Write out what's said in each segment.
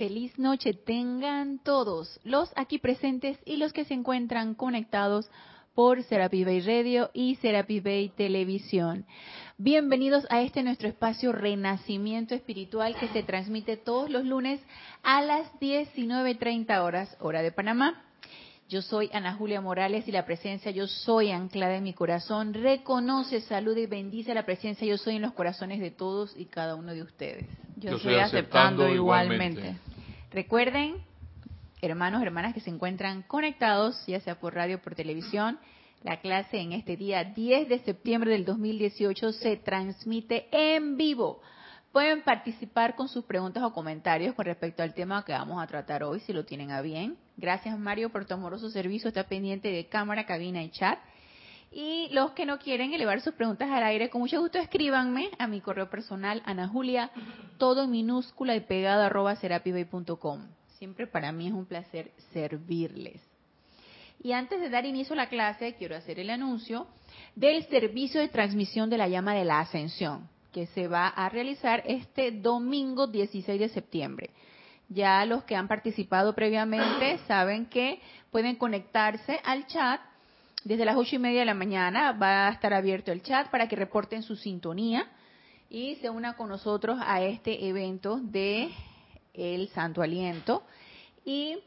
Feliz noche tengan todos los aquí presentes y los que se encuentran conectados por Serapi Bay Radio y Serapi Bay Televisión. Bienvenidos a este nuestro espacio Renacimiento Espiritual que se transmite todos los lunes a las 19.30 horas, hora de Panamá. Yo soy Ana Julia Morales y la presencia Yo Soy anclada en mi corazón. Reconoce, saluda y bendice la presencia Yo Soy en los corazones de todos y cada uno de ustedes. Yo, estoy aceptando, igualmente. Recuerden, hermanos, hermanas que se encuentran conectados, ya sea por radio o por televisión, la clase en este día 10 de septiembre del 2018 se transmite en vivo. Pueden participar con sus preguntas o comentarios con respecto al tema que vamos a tratar hoy, si lo tienen a bien. Gracias Mario por tu amoroso servicio, está pendiente de cámara, cabina y chat. Y los que no quieren elevar sus preguntas al aire, con mucho gusto escríbanme a mi correo personal, Ana Julia, todo en minúscula y pegado arroba serapibay.com. Siempre para mí es un placer servirles. Y antes de dar inicio a la clase, quiero hacer el anuncio del servicio de transmisión de la llama de la ascensión, que se va a realizar este domingo 16 de septiembre. Ya los que han participado previamente saben que pueden conectarse al chat desde las ocho y media de la mañana va a estar abierto el chat para que reporten su sintonía y se una con nosotros a este evento de el Santo Aliento. Y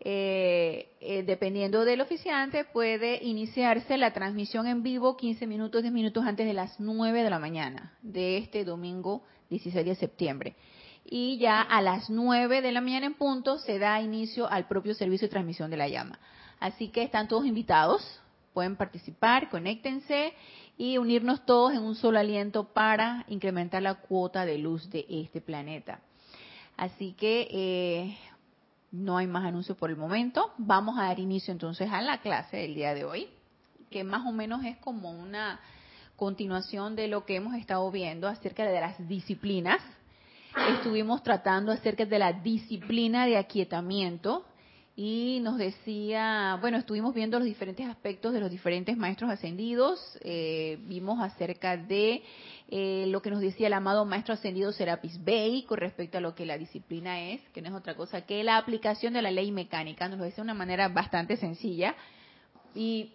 eh, eh, dependiendo del oficiante, puede iniciarse la transmisión en vivo 15 minutos, 10 minutos antes de las 9 de la mañana de este domingo 16 de septiembre. Y ya a las 9 de la mañana en punto se da inicio al propio servicio de transmisión de la llama. Así que están todos invitados pueden participar, conéctense y unirnos todos en un solo aliento para incrementar la cuota de luz de este planeta. Así que eh, no hay más anuncios por el momento. Vamos a dar inicio entonces a la clase del día de hoy, que más o menos es como una continuación de lo que hemos estado viendo acerca de las disciplinas. Estuvimos tratando acerca de la disciplina de aquietamiento, y nos decía, bueno, estuvimos viendo los diferentes aspectos de los diferentes maestros ascendidos, eh, vimos acerca de eh, lo que nos decía el amado maestro ascendido Serapis Bey con respecto a lo que la disciplina es, que no es otra cosa que la aplicación de la ley mecánica, nos lo decía de una manera bastante sencilla y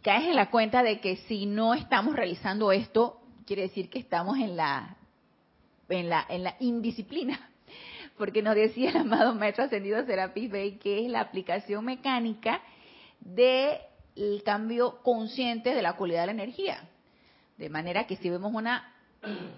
caes en la cuenta de que si no estamos realizando esto, quiere decir que estamos en la en la en la indisciplina porque nos decía el amado Maestro Ascendido Serapis Bey que es la aplicación mecánica del cambio consciente de la cualidad de la energía. De manera que si vemos una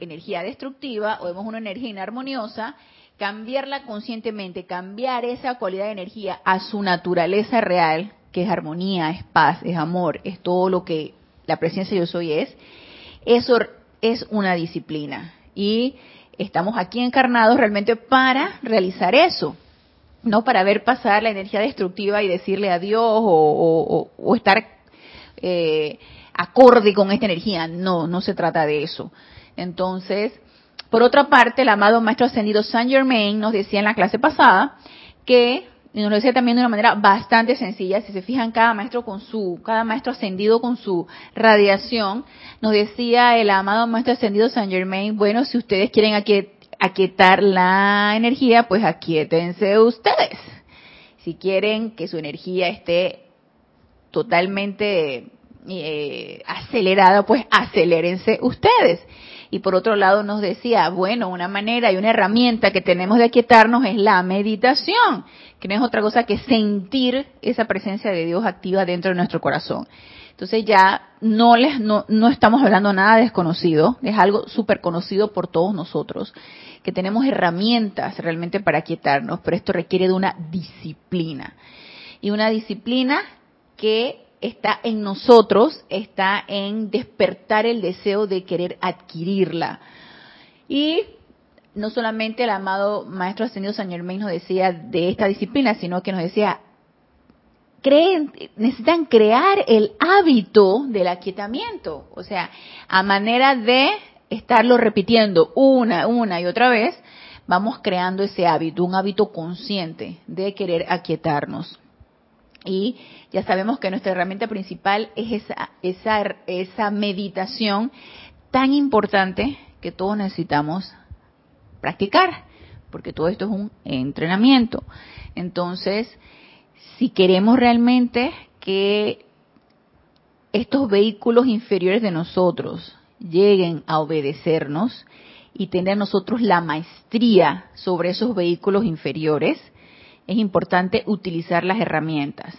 energía destructiva o vemos una energía inarmoniosa, cambiarla conscientemente, cambiar esa cualidad de energía a su naturaleza real, que es armonía, es paz, es amor, es todo lo que la presencia yo soy es, eso es una disciplina. Y estamos aquí encarnados realmente para realizar eso, no para ver pasar la energía destructiva y decirle adiós o, estar eh, acorde con esta energía. No, no se trata de eso. Entonces, por otra parte, el amado Maestro Ascendido Saint Germain nos decía en la clase pasada que y nos lo decía también de una manera bastante sencilla, si se fijan cada maestro con su, cada maestro ascendido con su radiación, nos decía el amado maestro ascendido Saint Germain, bueno, si ustedes quieren aquietar la energía, pues aquietense ustedes. Si quieren que su energía esté totalmente eh, acelerada, pues acelérense ustedes. Y por otro lado nos decía, bueno, una manera y una herramienta que tenemos de aquietarnos es la meditación, que no es otra cosa que sentir esa presencia de Dios activa dentro de nuestro corazón. Entonces ya no, les, no, no estamos hablando nada desconocido, es algo súper conocido por todos nosotros, que tenemos herramientas realmente para aquietarnos, pero esto requiere de una disciplina. Y una disciplina que está en nosotros, está en despertar el deseo de querer adquirirla. Y no solamente el amado Maestro Ascendido San Germain nos decía de esta disciplina, sino que nos decía, creen, necesitan crear el hábito del aquietamiento, o sea, a manera de estarlo repitiendo una, una y otra vez, vamos creando ese hábito, un hábito consciente de querer aquietarnos. Y ya sabemos que nuestra herramienta principal es esa, esa, esa meditación tan importante que todos necesitamos practicar porque todo esto es un entrenamiento. Entonces, si queremos realmente que estos vehículos inferiores de nosotros lleguen a obedecernos y tener nosotros la maestría sobre esos vehículos inferiores, es importante utilizar las herramientas.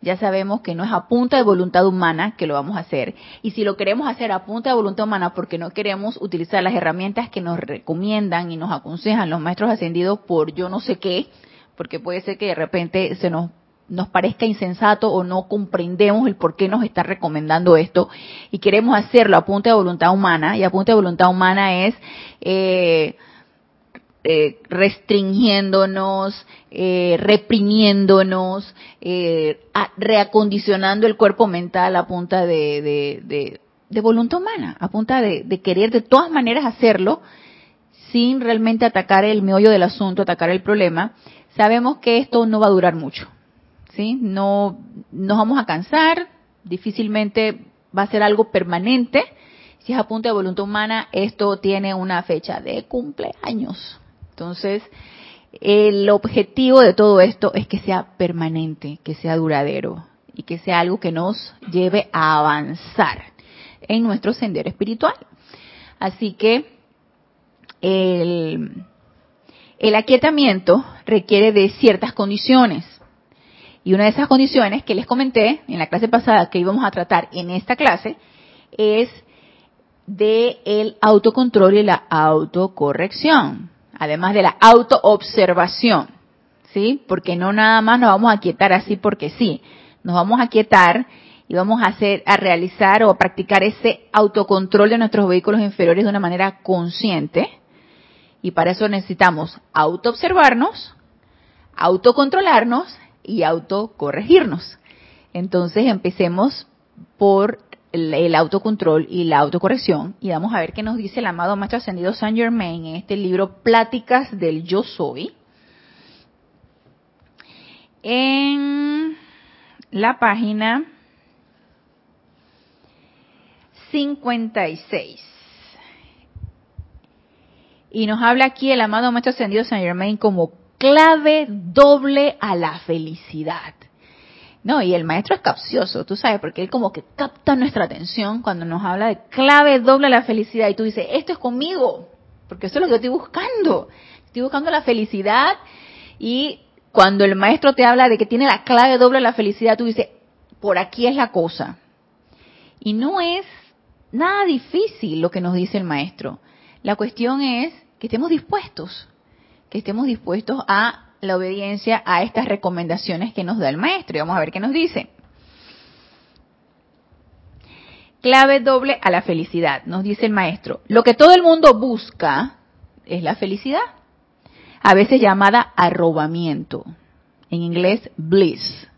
Ya sabemos que no es a punta de voluntad humana que lo vamos a hacer. Y si lo queremos hacer a punta de voluntad humana porque no queremos utilizar las herramientas que nos recomiendan y nos aconsejan los maestros ascendidos por yo no sé qué, porque puede ser que de repente se nos nos parezca insensato o no comprendemos el por qué nos está recomendando esto y queremos hacerlo a punta de voluntad humana, y a punta de voluntad humana es eh, eh, restringiéndonos, eh, reprimiéndonos, reacondicionando el cuerpo mental a punta de, voluntad humana, a punta de, de querer de todas maneras hacerlo sin realmente atacar el meollo del asunto, atacar el problema, sabemos que esto no va a durar mucho ¿sí? No nos vamos a cansar, difícilmente va a ser algo permanente. Si es a punta de voluntad humana, esto tiene una fecha de cumpleaños. Entonces, el objetivo de todo esto es que sea permanente, que sea duradero y que sea algo que nos lleve a avanzar en nuestro sendero espiritual. Así que el, el aquietamiento requiere de ciertas condiciones. Y una de esas condiciones que les comenté en la clase pasada que íbamos a tratar en esta clase es de el autocontrol y la autocorrección, además de la autoobservación, ¿sí? Porque no nada más nos vamos a quietar así porque sí, nos vamos a quietar y vamos a hacer, a realizar o a practicar ese autocontrol de nuestros vehículos inferiores de una manera consciente. Y para eso necesitamos autoobservarnos, autocontrolarnos y autocorregirnos. Entonces empecemos por el, autocontrol y la autocorrección y vamos a ver qué nos dice el amado Maestro Ascendido Saint Germain en este libro Pláticas del Yo Soy. En la página 56. Y nos habla aquí el amado Maestro Ascendido Saint Germain como clave doble a la felicidad. No, y el maestro es capcioso, tú sabes, porque él como que capta nuestra atención cuando nos habla de clave doble a la felicidad y tú dices, esto es conmigo, porque eso es lo que yo estoy buscando. Estoy buscando la felicidad y cuando el maestro te habla de que tiene la clave doble a la felicidad, tú dices, por aquí es la cosa. Y no es nada difícil lo que nos dice el maestro. La cuestión es que estemos dispuestos que estemos dispuestos a la obediencia a estas recomendaciones que nos da el maestro. Y vamos a ver qué nos dice. Clave doble a la felicidad, nos dice el maestro. Lo que todo el mundo busca es la felicidad, a veces llamada arrobamiento, en inglés bliss.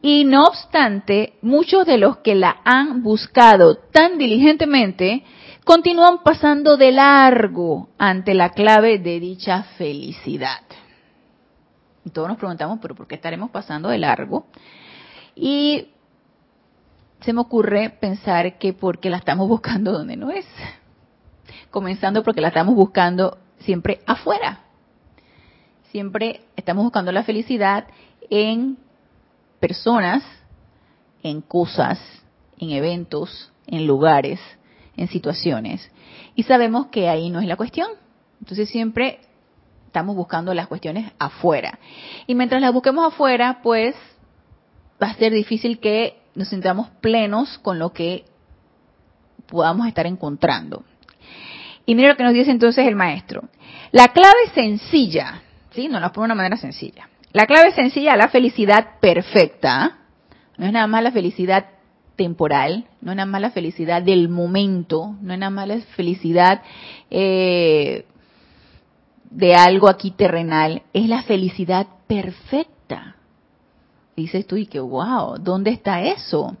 Y no obstante, muchos de los que la han buscado tan diligentemente continúan pasando de largo ante la clave de dicha felicidad. Y todos nos preguntamos, pero ¿por qué estaremos pasando de largo? Y se me ocurre pensar que porque la estamos buscando donde no es. Comenzando porque la estamos buscando siempre afuera. Siempre estamos buscando la felicidad en personas, en cosas, en eventos, en lugares, en situaciones. Y sabemos que ahí no es la cuestión. Entonces siempre estamos buscando las cuestiones afuera. Y mientras las busquemos afuera, pues va a ser difícil que nos sintamos plenos con lo que podamos estar encontrando. Y mira lo que nos dice entonces el maestro. La clave sencilla, ¿sí? Nos la pone de una manera sencilla. La clave sencilla a la felicidad perfecta, no es nada más la felicidad temporal, no es nada más la felicidad del momento, no es nada más la felicidad eh, de algo aquí terrenal, es la felicidad perfecta. Dices tú, y que wow, ¿dónde está eso?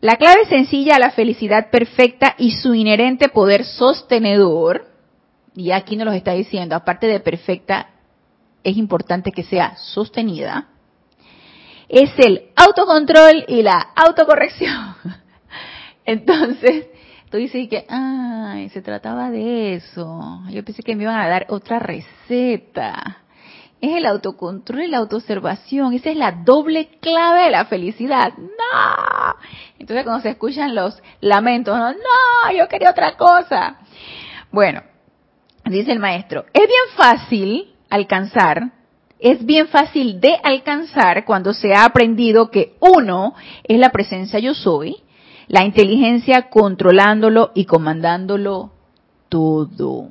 La clave sencilla a la felicidad perfecta y su inherente poder sostenedor, y aquí nos lo está diciendo, aparte de perfecta, es importante que sea sostenida, es el autocontrol y la autocorrección. Entonces, tú dices que, ay, se trataba de eso. Yo pensé que me iban a dar otra receta. Es el autocontrol y la autoobservación. Esa es la doble clave de la felicidad. No. Entonces cuando se escuchan los lamentos, no, no, yo quería otra cosa. Bueno, dice el maestro, es bien fácil alcanzar, es bien fácil de alcanzar cuando se ha aprendido que uno es la presencia yo soy la inteligencia controlándolo y comandándolo todo.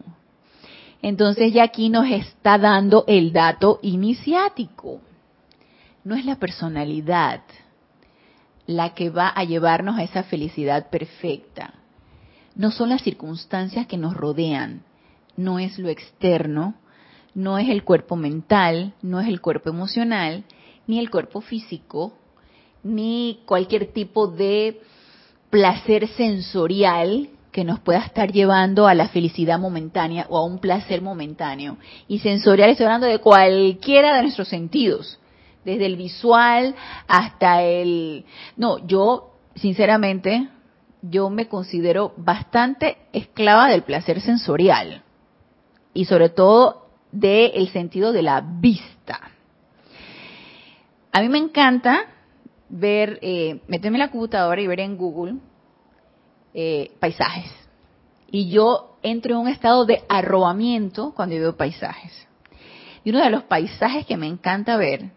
Entonces ya aquí nos está dando el dato iniciático. No es la personalidad la que va a llevarnos a esa felicidad perfecta. No son las circunstancias que nos rodean, no es lo externo, no es el cuerpo mental, no es el cuerpo emocional, ni el cuerpo físico, ni cualquier tipo de placer sensorial que nos pueda estar llevando a la felicidad momentánea o a un placer momentáneo. Y sensorial estoy hablando de cualquiera de nuestros sentidos, desde el visual hasta el... No, yo, sinceramente, yo me considero bastante esclava del placer sensorial y sobre todo del sentido de la vista. A mí me encanta ver, eh, meterme la computadora y ver en Google eh, paisajes. Y yo entro en un estado de arrobamiento cuando veo paisajes. Y uno de los paisajes que me encanta ver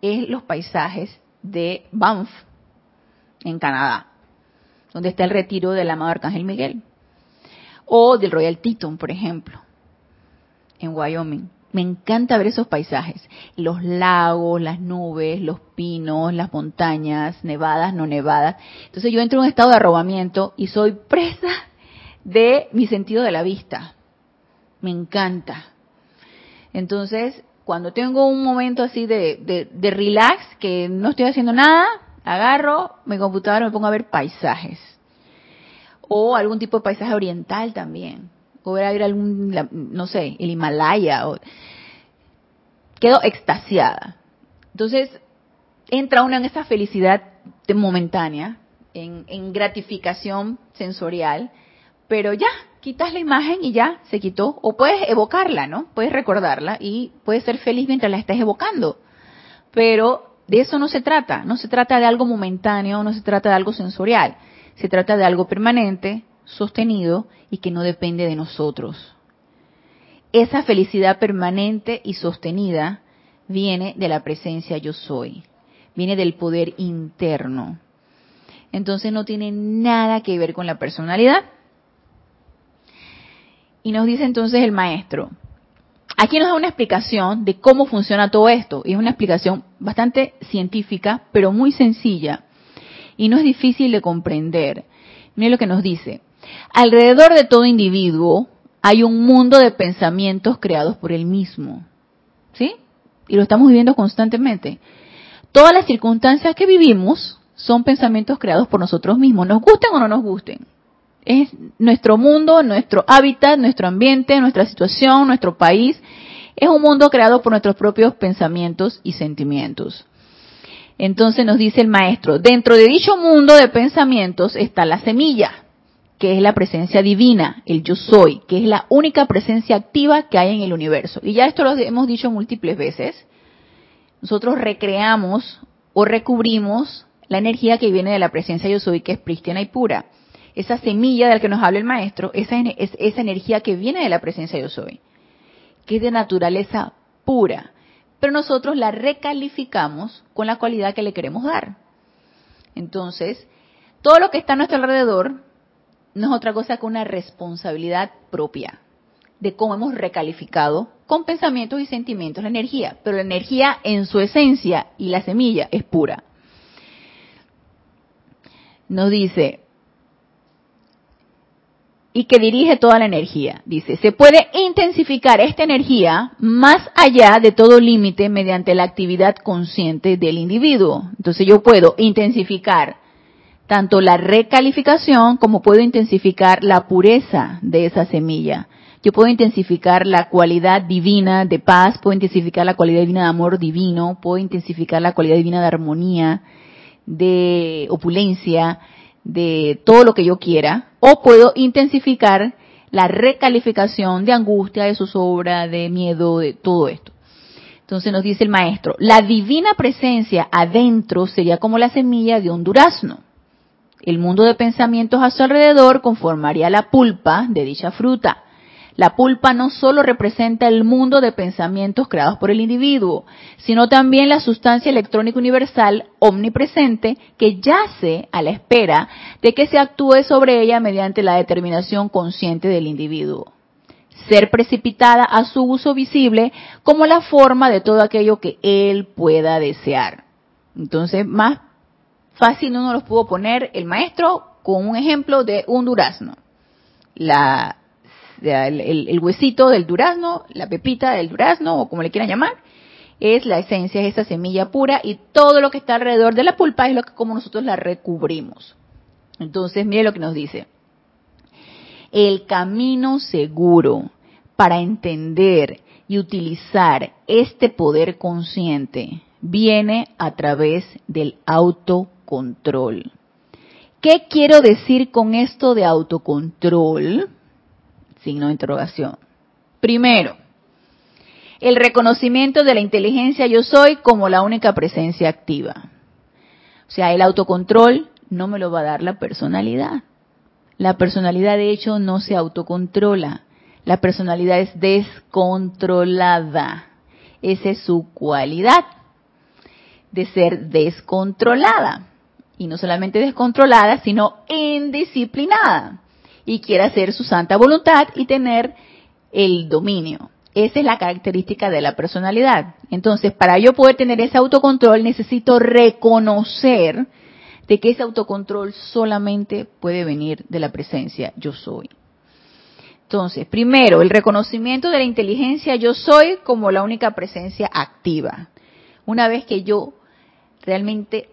es los paisajes de Banff, en Canadá, donde está el retiro del amado Arcángel Miguel. O del Royal Teton, por ejemplo, en Wyoming. Me encanta ver esos paisajes, los lagos, las nubes, los pinos, las montañas, nevadas, no nevadas. Entonces yo entro en un estado de arrobamiento y soy presa de mi sentido de la vista. Me encanta. Entonces, cuando tengo un momento así de, de, relax, que no estoy haciendo nada, agarro mi computadora y me pongo a ver paisajes. O algún tipo de paisaje oriental también o a ir algún, no sé, el Himalaya. O... Quedo extasiada. Entonces, entra uno en esa felicidad momentánea, en, en gratificación sensorial, pero ya, quitas la imagen y ya se quitó. O puedes evocarla, ¿no? Puedes recordarla y puedes ser feliz mientras la estés evocando. Pero de eso no se trata. No se trata de algo momentáneo, no se trata de algo sensorial. Se trata de algo permanente, sostenido y que no depende de nosotros. Esa felicidad permanente y sostenida viene de la presencia yo soy, viene del poder interno. Entonces no tiene nada que ver con la personalidad. Y nos dice entonces el maestro, aquí nos da una explicación de cómo funciona todo esto. Y es una explicación bastante científica, pero muy sencilla. Y no es difícil de comprender. Mire lo que nos dice. Alrededor de todo individuo hay un mundo de pensamientos creados por él mismo. ¿Sí? Y lo estamos viviendo constantemente. Todas las circunstancias que vivimos son pensamientos creados por nosotros mismos, nos gusten o no nos gusten. Es nuestro mundo, nuestro hábitat, nuestro ambiente, nuestra situación, nuestro país. Es un mundo creado por nuestros propios pensamientos y sentimientos. Entonces nos dice el maestro, dentro de dicho mundo de pensamientos está la semilla que es la presencia divina, el yo soy, que es la única presencia activa que hay en el universo. Y ya esto lo hemos dicho múltiples veces. Nosotros recreamos o recubrimos la energía que viene de la presencia yo soy, que es prístina y pura. Esa semilla de la que nos habla el maestro, esa es esa energía que viene de la presencia yo soy, que es de naturaleza pura. Pero nosotros la recalificamos con la cualidad que le queremos dar. Entonces, todo lo que está a nuestro alrededor no es otra cosa que una responsabilidad propia de cómo hemos recalificado con pensamientos y sentimientos la energía, pero la energía en su esencia y la semilla es pura. Nos dice, y que dirige toda la energía. Dice, se puede intensificar esta energía más allá de todo límite mediante la actividad consciente del individuo. Entonces yo puedo intensificar tanto la recalificación como puedo intensificar la pureza de esa semilla. Yo puedo intensificar la cualidad divina de paz, puedo intensificar la cualidad divina de amor divino, puedo intensificar la cualidad divina de armonía, de opulencia, de todo lo que yo quiera, o puedo intensificar la recalificación de angustia, de zozobra, de miedo, de todo esto. Entonces nos dice el maestro, la divina presencia adentro sería como la semilla de un durazno. El mundo de pensamientos a su alrededor conformaría la pulpa de dicha fruta. La pulpa no solo representa el mundo de pensamientos creados por el individuo, sino también la sustancia electrónica universal omnipresente que yace a la espera de que se actúe sobre ella mediante la determinación consciente del individuo. Ser precipitada a su uso visible como la forma de todo aquello que él pueda desear. Entonces, más fácil no nos lo pudo poner el maestro con un ejemplo de un durazno. El, huesito del durazno, la pepita del durazno o como le quieran llamar, es la esencia, es esa semilla pura y todo lo que está alrededor de la pulpa es lo que como nosotros la recubrimos. Entonces, mire lo que nos dice. El camino seguro para entender y utilizar este poder consciente viene a través del autocontrol. ¿Qué quiero decir con esto de autocontrol? Signo de interrogación. Primero, el reconocimiento de la inteligencia yo soy como la única presencia activa. O sea, el autocontrol no me lo va a dar la personalidad. La personalidad de hecho no se autocontrola. La personalidad es descontrolada. Esa es su cualidad de ser descontrolada. Y no solamente descontrolada, sino indisciplinada y quiere hacer su santa voluntad y tener el dominio. Esa es la característica de la personalidad. Entonces, para yo poder tener ese autocontrol, necesito reconocer de que ese autocontrol solamente puede venir de la presencia yo soy. Entonces, primero, el reconocimiento de la inteligencia yo soy como la única presencia activa. Una vez que yo realmente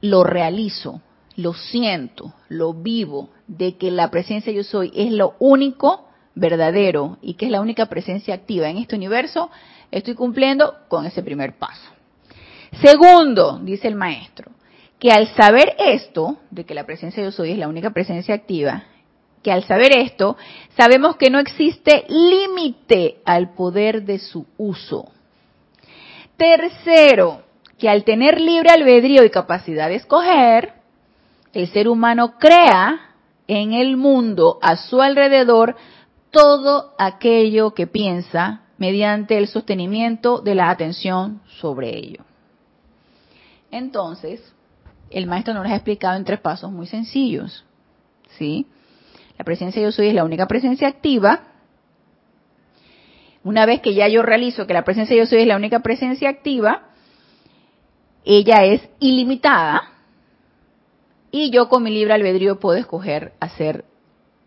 lo realizo, lo siento, lo vivo, de que la presencia yo soy es lo único verdadero y que es la única presencia activa en este universo, estoy cumpliendo con ese primer paso. Segundo, dice el maestro, que al saber esto, de que la presencia yo soy es la única presencia activa, que al saber esto, sabemos que no existe límite al poder de su uso. Tercero, que al tener libre albedrío y capacidad de escoger, el ser humano crea en el mundo a su alrededor todo aquello que piensa mediante el sostenimiento de la atención sobre ello. Entonces, el maestro nos ha explicado en tres pasos muy sencillos. ¿Sí? La presencia yo soy es la única presencia activa. Una vez que ya yo realizo que la presencia yo soy es la única presencia activa, ella es ilimitada y yo con mi libre albedrío puedo escoger hacer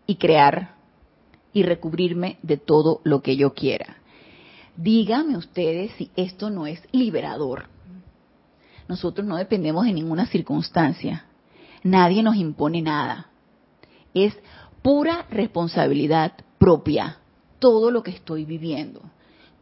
y crear y recubrirme de todo lo que yo quiera. Díganme ustedes si esto no es liberador. Nosotros no dependemos de ninguna circunstancia. Nadie nos impone nada. Es pura responsabilidad propia todo lo que estoy viviendo.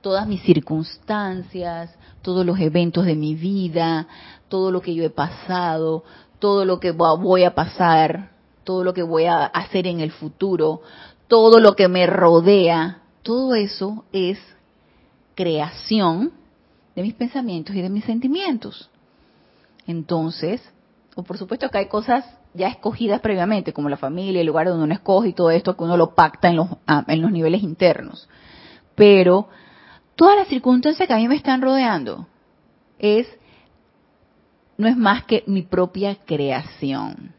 Todas mis circunstancias, todos los eventos de mi vida, todo lo que yo he pasado, todo lo que voy a pasar, todo lo que voy a hacer en el futuro, todo lo que me rodea, todo eso es creación de mis pensamientos y de mis sentimientos. Entonces, o por supuesto que hay cosas ya escogidas previamente, como la familia, el lugar donde uno escoge y todo esto que uno lo pacta en los, ah, en los niveles internos. Pero todas las circunstancias que a mí me están rodeando es no es más que mi propia creación.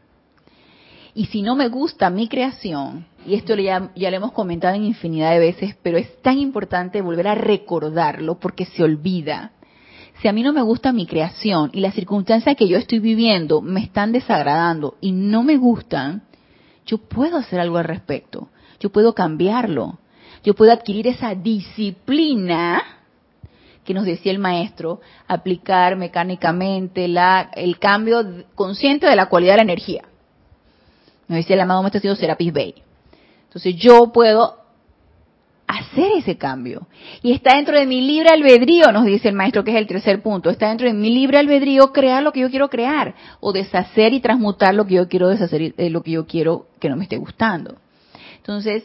Y si no me gusta mi creación, y esto ya, ya lo hemos comentado en infinidad de veces, pero es tan importante volver a recordarlo porque se olvida. Si a mí no me gusta mi creación y las circunstancias que yo estoy viviendo me están desagradando y no me gustan, yo puedo hacer algo al respecto. Yo puedo cambiarlo. Yo puedo adquirir esa disciplina que nos decía el maestro, aplicar mecánicamente la, el cambio consciente de la cualidad de la energía. Nos decía el amado maestro Serapis Bey. Entonces yo puedo hacer ese cambio. Y está dentro de mi libre albedrío, nos dice el maestro, que es el tercer punto. Está dentro de mi libre albedrío crear lo que yo quiero crear o deshacer y transmutar lo que yo quiero deshacer, eh, lo que yo quiero que no me esté gustando. Entonces,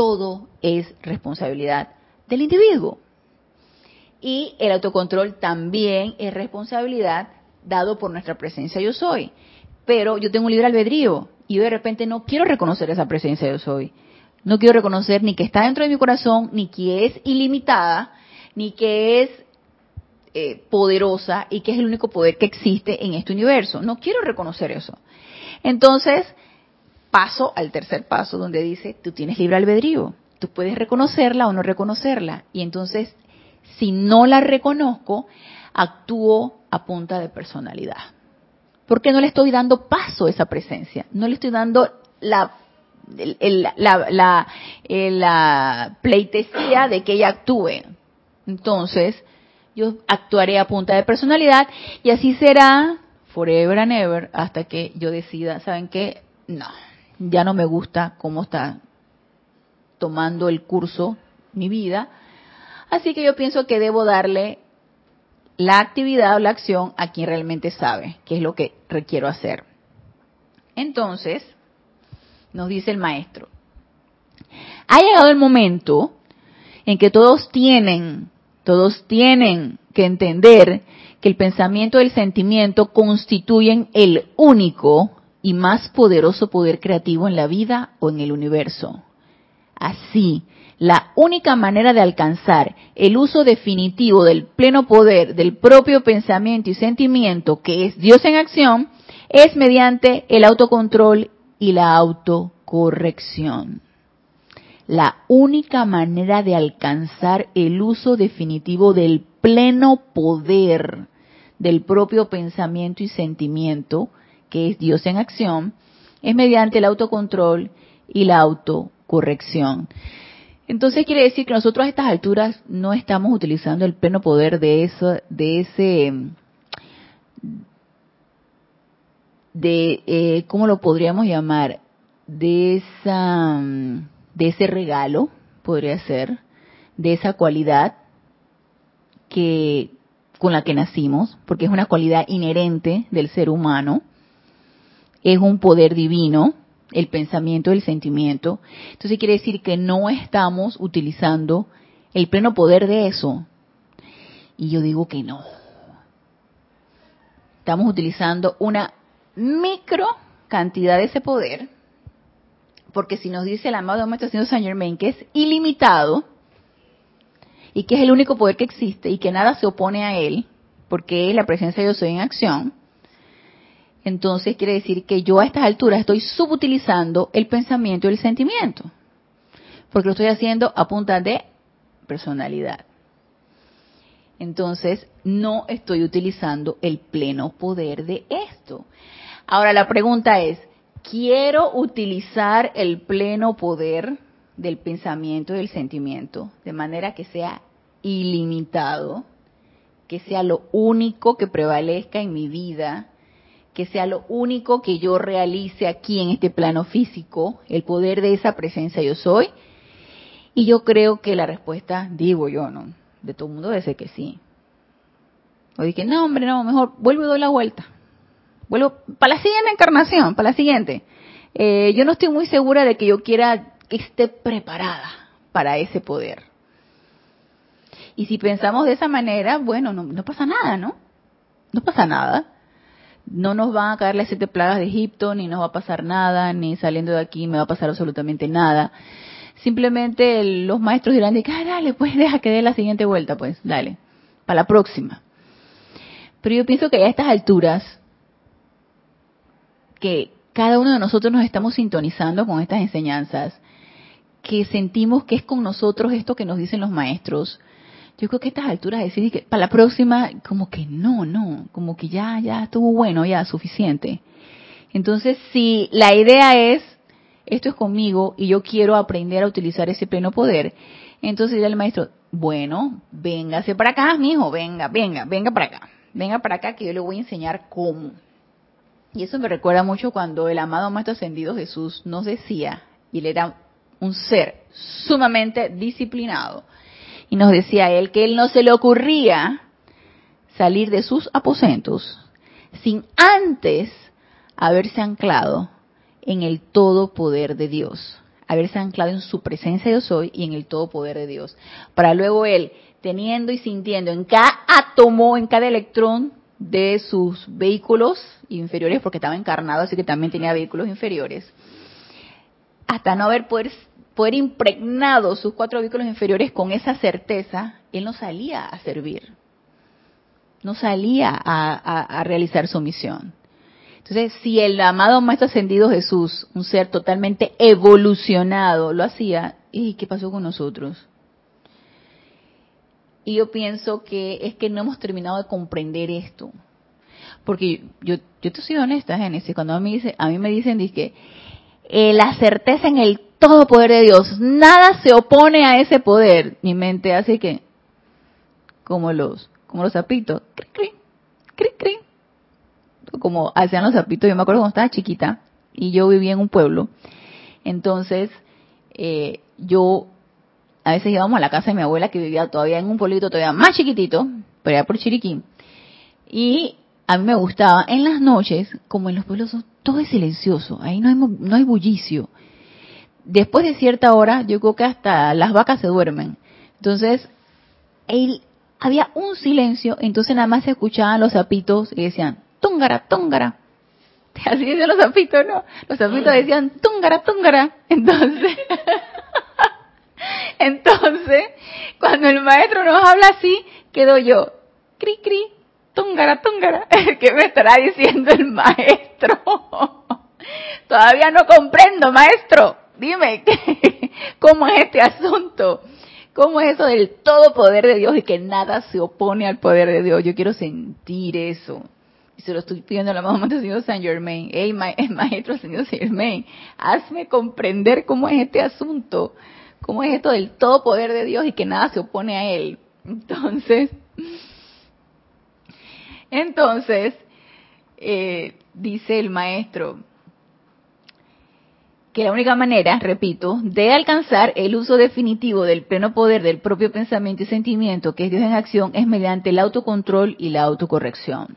todo es responsabilidad del individuo. Y el autocontrol también es responsabilidad dado por nuestra presencia yo soy. Pero yo tengo un libre albedrío y de repente no quiero reconocer esa presencia yo soy no quiero reconocer ni que está dentro de mi corazón, ni que es ilimitada, ni que es eh, poderosa y que es el único poder que existe en este universo. No quiero reconocer eso. Entonces, paso al tercer paso donde dice, tú tienes libre albedrío. Tú puedes reconocerla o no reconocerla. Y entonces, si no la reconozco, actúo a punta de personalidad. Porque no le estoy dando paso a esa presencia. No le estoy dando la la, la, pleitesía de que ella actúe. Entonces, yo actuaré a punta de personalidad y así será forever and ever hasta que yo decida, ¿saben qué? No, ya no me gusta cómo está tomando el curso mi vida. Así que yo pienso que debo darle la actividad o la acción a quien realmente sabe qué es lo que requiero hacer. Entonces, nos dice el maestro. Ha llegado el momento en que todos tienen, todos tienen que entender que el pensamiento y el sentimiento constituyen el único y más poderoso poder creativo en la vida o en el universo. Así, la única manera de alcanzar el uso definitivo del pleno poder del propio pensamiento y sentimiento, que es Dios en acción, es mediante el autocontrol y la autocorrección. La única manera de alcanzar el uso definitivo del pleno poder del propio pensamiento y sentimiento, que es Dios en acción, es mediante el autocontrol y la autocorrección. Entonces quiere decir que nosotros a estas alturas no estamos utilizando el pleno poder de eso, de ese de, eh, ¿cómo lo podríamos llamar? De, esa, de ese regalo, podría ser, de esa cualidad que con la que nacimos, porque es una cualidad inherente del ser humano, es un poder divino, el pensamiento, el sentimiento. Entonces quiere decir que no estamos utilizando el pleno poder de eso. Y yo digo que no. Estamos utilizando una micro cantidad de ese poder, porque si nos dice el amado Maestro Saint Germain que es ilimitado y que es el único poder que existe y que nada se opone a él, porque es la presencia de soy en acción, entonces quiere decir que yo a estas alturas estoy subutilizando el pensamiento y el sentimiento, porque lo estoy haciendo a punta de personalidad. Entonces, no estoy utilizando el pleno poder de esto. Ahora la pregunta es, ¿quiero utilizar el pleno poder del pensamiento y del sentimiento de manera que sea ilimitado, que sea lo único que prevalezca en mi vida, que sea lo único que yo realice aquí en este plano físico, el poder de esa presencia yo soy? Y yo creo que la respuesta, digo yo, ¿no? De todo el mundo debe ser que sí. O dije, no, hombre, no, mejor vuelvo y doy la vuelta. Vuelvo para la siguiente encarnación, para la siguiente. Eh, yo no estoy muy segura de que yo quiera que esté preparada para ese poder. Y si pensamos de esa manera, bueno, no, pasa nada, ¿no? No pasa nada. No nos van a caer las siete plagas de Egipto, ni nos va a pasar nada, ni saliendo de aquí me va a pasar absolutamente nada. Simplemente los maestros dirán de ah, dale, pues deja que dé la siguiente vuelta, pues, dale, para la próxima. Pero yo pienso que a estas alturas que cada uno de nosotros nos estamos sintonizando con estas enseñanzas, que sentimos que es con nosotros esto que nos dicen los maestros. Yo creo que a estas alturas decir que para la próxima, como que no, no, como que ya, ya estuvo bueno, ya suficiente. Entonces, si la idea es, esto es conmigo y yo quiero aprender a utilizar ese pleno poder, entonces ya el maestro, bueno, véngase para acá, mijo, venga, venga, venga para acá, venga para acá que yo le voy a enseñar cómo. Y eso me recuerda mucho cuando el amado Maestro Ascendido Jesús nos decía, y él era un ser sumamente disciplinado. Y nos decía él que él no se le ocurría salir de sus aposentos sin antes haberse anclado en el todo poder de Dios, haberse anclado en su presencia yo soy y en el todo poder de Dios, para luego él, teniendo y sintiendo en cada átomo, en cada electrón de sus vehículos inferiores, porque estaba encarnado, así que también tenía vehículos inferiores, hasta no haber poder, poder impregnado sus cuatro vehículos inferiores con esa certeza, él no salía a servir, no salía a, realizar su misión. Entonces, si el amado Maestro Ascendido Jesús, un ser totalmente evolucionado, lo hacía, ¿y qué pasó con nosotros? Y yo pienso que es que no hemos terminado de comprender esto. Porque yo, yo, te soy honesta, Génesis, cuando a mí, dice, a mí me dicen, que eh, la certeza en el todo poder de Dios, nada se opone a ese poder. Mi mente hace que, como los, como los zapitos, cri, cri, cri, cri. Como hacían los zapitos, yo me acuerdo cuando estaba chiquita y yo vivía en un pueblo. Entonces, eh, yo a veces íbamos a la casa de mi abuela que vivía todavía en un pueblito todavía más chiquitito, pero allá por Chiriquí. Y a mí me gustaba en las noches, como en los pueblos todo es silencioso, ahí no hay, no hay bullicio. Después de cierta hora, yo creo que hasta las vacas se duermen. Entonces, había un silencio, entonces nada más se escuchaban los zapitos y decían, túngara, túngara. Así decían los zapitos, ¿no? Los zapitos decían, túngara, túngara. Entonces, entonces, cuando el maestro nos habla así, quedo yo, cri, cri, túngara, túngara. ¿Qué me estará diciendo el maestro? Todavía no comprendo, maestro. Dime, ¿cómo es este asunto? ¿Cómo es eso del todo poder de Dios y que nada se opone al poder de Dios? Yo quiero sentir eso. Y se lo estoy pidiendo a la mamá del Señor San Germain. Hey, maestro Señor Saint Germain, hazme comprender cómo es este asunto. ¿Cómo es esto del todo poder de Dios y que nada se opone a Él? Entonces, entonces, eh, dice el maestro, que la única manera, repito, de alcanzar el uso definitivo del pleno poder del propio pensamiento y sentimiento, que es Dios en acción, es mediante el autocontrol y la autocorrección,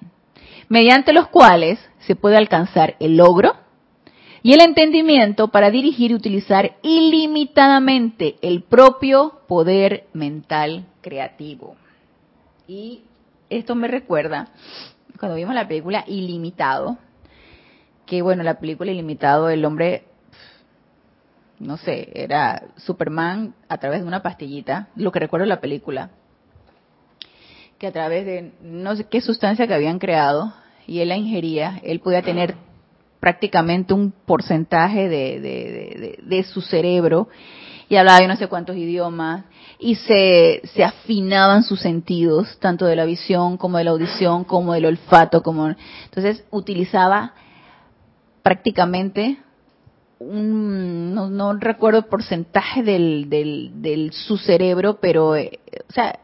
mediante los cuales se puede alcanzar el logro y el entendimiento para dirigir y utilizar ilimitadamente el propio poder mental creativo. Y esto me recuerda cuando vimos la película Ilimitado, que bueno, la película Ilimitado, el hombre no sé, era Superman a través de una pastillita, lo que recuerdo de la película, que a través de no sé qué sustancia que habían creado y él la ingería, él podía tener prácticamente un porcentaje de, de, su cerebro y hablaba de no sé cuántos idiomas y se, se afinaban sus sentidos, tanto de la visión como de la audición, como del olfato, como entonces utilizaba prácticamente no, recuerdo el porcentaje del, del, su cerebro, pero, eh, o sea,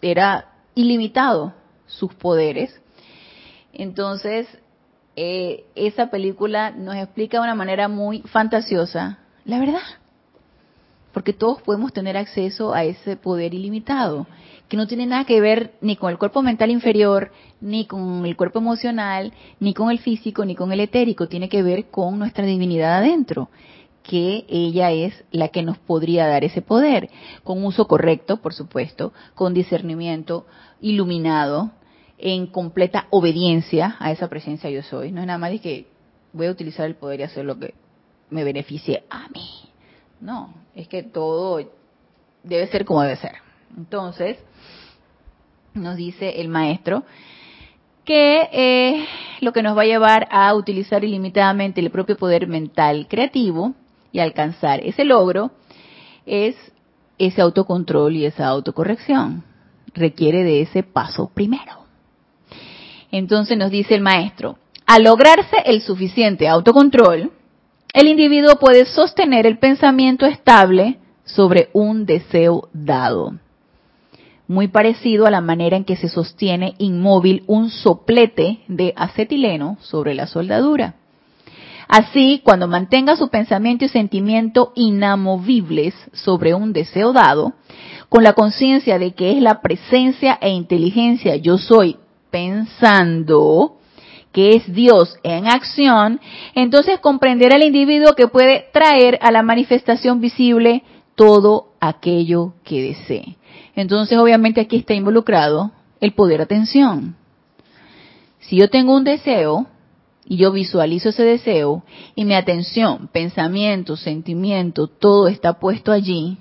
era ilimitado sus poderes. Entonces, eh, esa película nos explica de una manera muy fantasiosa la verdad. Porque todos podemos tener acceso a ese poder ilimitado que no tiene nada que ver ni con el cuerpo mental inferior, ni con el cuerpo emocional, ni con el físico, ni con el etérico, tiene que ver con nuestra divinidad adentro, que ella es la que nos podría dar ese poder, con uso correcto, por supuesto, con discernimiento iluminado, en completa obediencia a esa presencia yo soy. No es nada más de que voy a utilizar el poder y hacer lo que me beneficie a mí. No, es que todo debe ser como debe ser. Entonces, nos dice el maestro, que eh, lo que nos va a llevar a utilizar ilimitadamente el propio poder mental creativo y alcanzar ese logro es ese autocontrol y esa autocorrección. Requiere de ese paso primero. Entonces nos dice el maestro, al lograrse el suficiente autocontrol, el individuo puede sostener el pensamiento estable sobre un deseo dado muy parecido a la manera en que se sostiene inmóvil un soplete de acetileno sobre la soldadura. Así, cuando mantenga su pensamiento y sentimiento inamovibles sobre un deseo dado, con la conciencia de que es la presencia e inteligencia yo soy pensando, que es Dios en acción, entonces comprenderá el individuo que puede traer a la manifestación visible todo aquello que desee. Entonces, obviamente aquí está involucrado el poder atención. Si yo tengo un deseo y yo visualizo ese deseo y mi atención, pensamiento, sentimiento, todo está puesto allí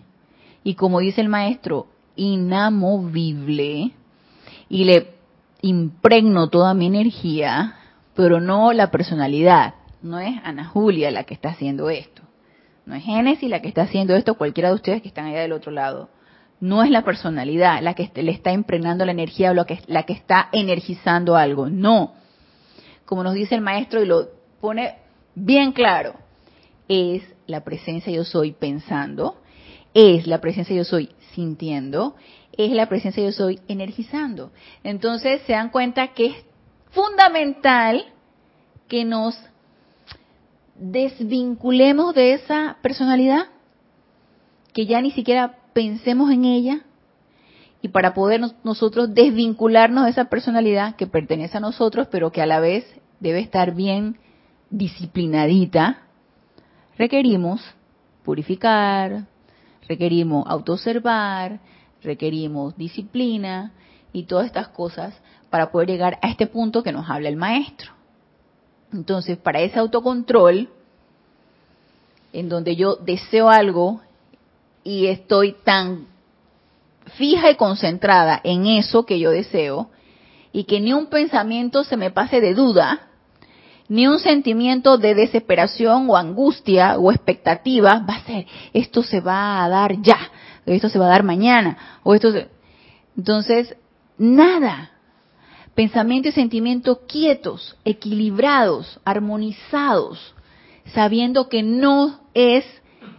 y como dice el maestro, inamovible y le impregno toda mi energía, pero no la personalidad. No es Ana Julia la que está haciendo esto. No es Génesis la que está haciendo esto, cualquiera de ustedes que están allá del otro lado. No es la personalidad la que le está impregnando la energía o la que, la que está energizando algo. No. Como nos dice el maestro y lo pone bien claro, es la presencia yo soy pensando, es la presencia yo soy sintiendo, es la presencia yo soy energizando. Entonces se dan cuenta que es fundamental que nos desvinculemos de esa personalidad, que ya ni siquiera pensemos en ella, y para poder nosotros desvincularnos de esa personalidad que pertenece a nosotros, pero que a la vez debe estar bien disciplinadita, requerimos purificar, requerimos autoobservar, requerimos disciplina y todas estas cosas para poder llegar a este punto que nos habla el maestro. Entonces, para ese autocontrol, en donde yo deseo algo y estoy tan fija y concentrada en eso que yo deseo, y que ni un pensamiento se me pase de duda, ni un sentimiento de desesperación o angustia o expectativa va a ser, esto se va a dar ya, esto se va a dar mañana, o esto Entonces, nada, pensamiento y sentimiento quietos, equilibrados, armonizados, sabiendo que no es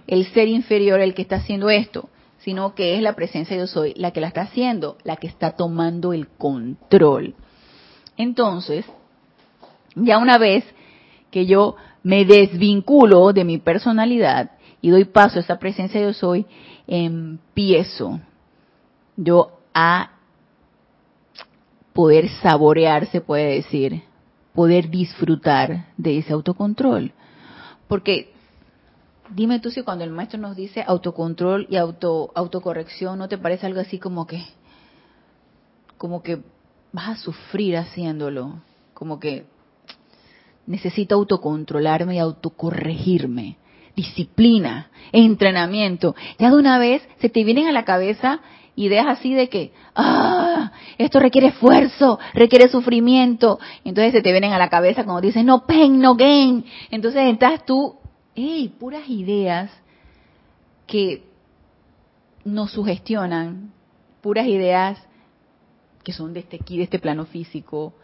el ser inferior el que está haciendo esto, sino que es la presencia de yo soy la que la está haciendo, la que está tomando el control. Entonces, ya una vez que yo me desvinculo de mi personalidad y doy paso a esa presencia de yo soy, empiezo yo a poder saborear, se puede decir, poder disfrutar de ese autocontrol. Porque dime tú si cuando el maestro nos dice autocontrol y auto autocorrección, ¿no te parece algo así como que como que vas a sufrir haciéndolo? Como que necesito autocontrolarme y autocorregirme. Disciplina, entrenamiento. Ya de una vez se te vienen a la cabeza ideas así de que, ah, esto requiere esfuerzo, requiere sufrimiento. Entonces se te vienen a la cabeza como dices, no pain, no gain. Entonces estás tú, hey, puras ideas que nos sugestionan, puras ideas que son de este aquí, de este plano físico,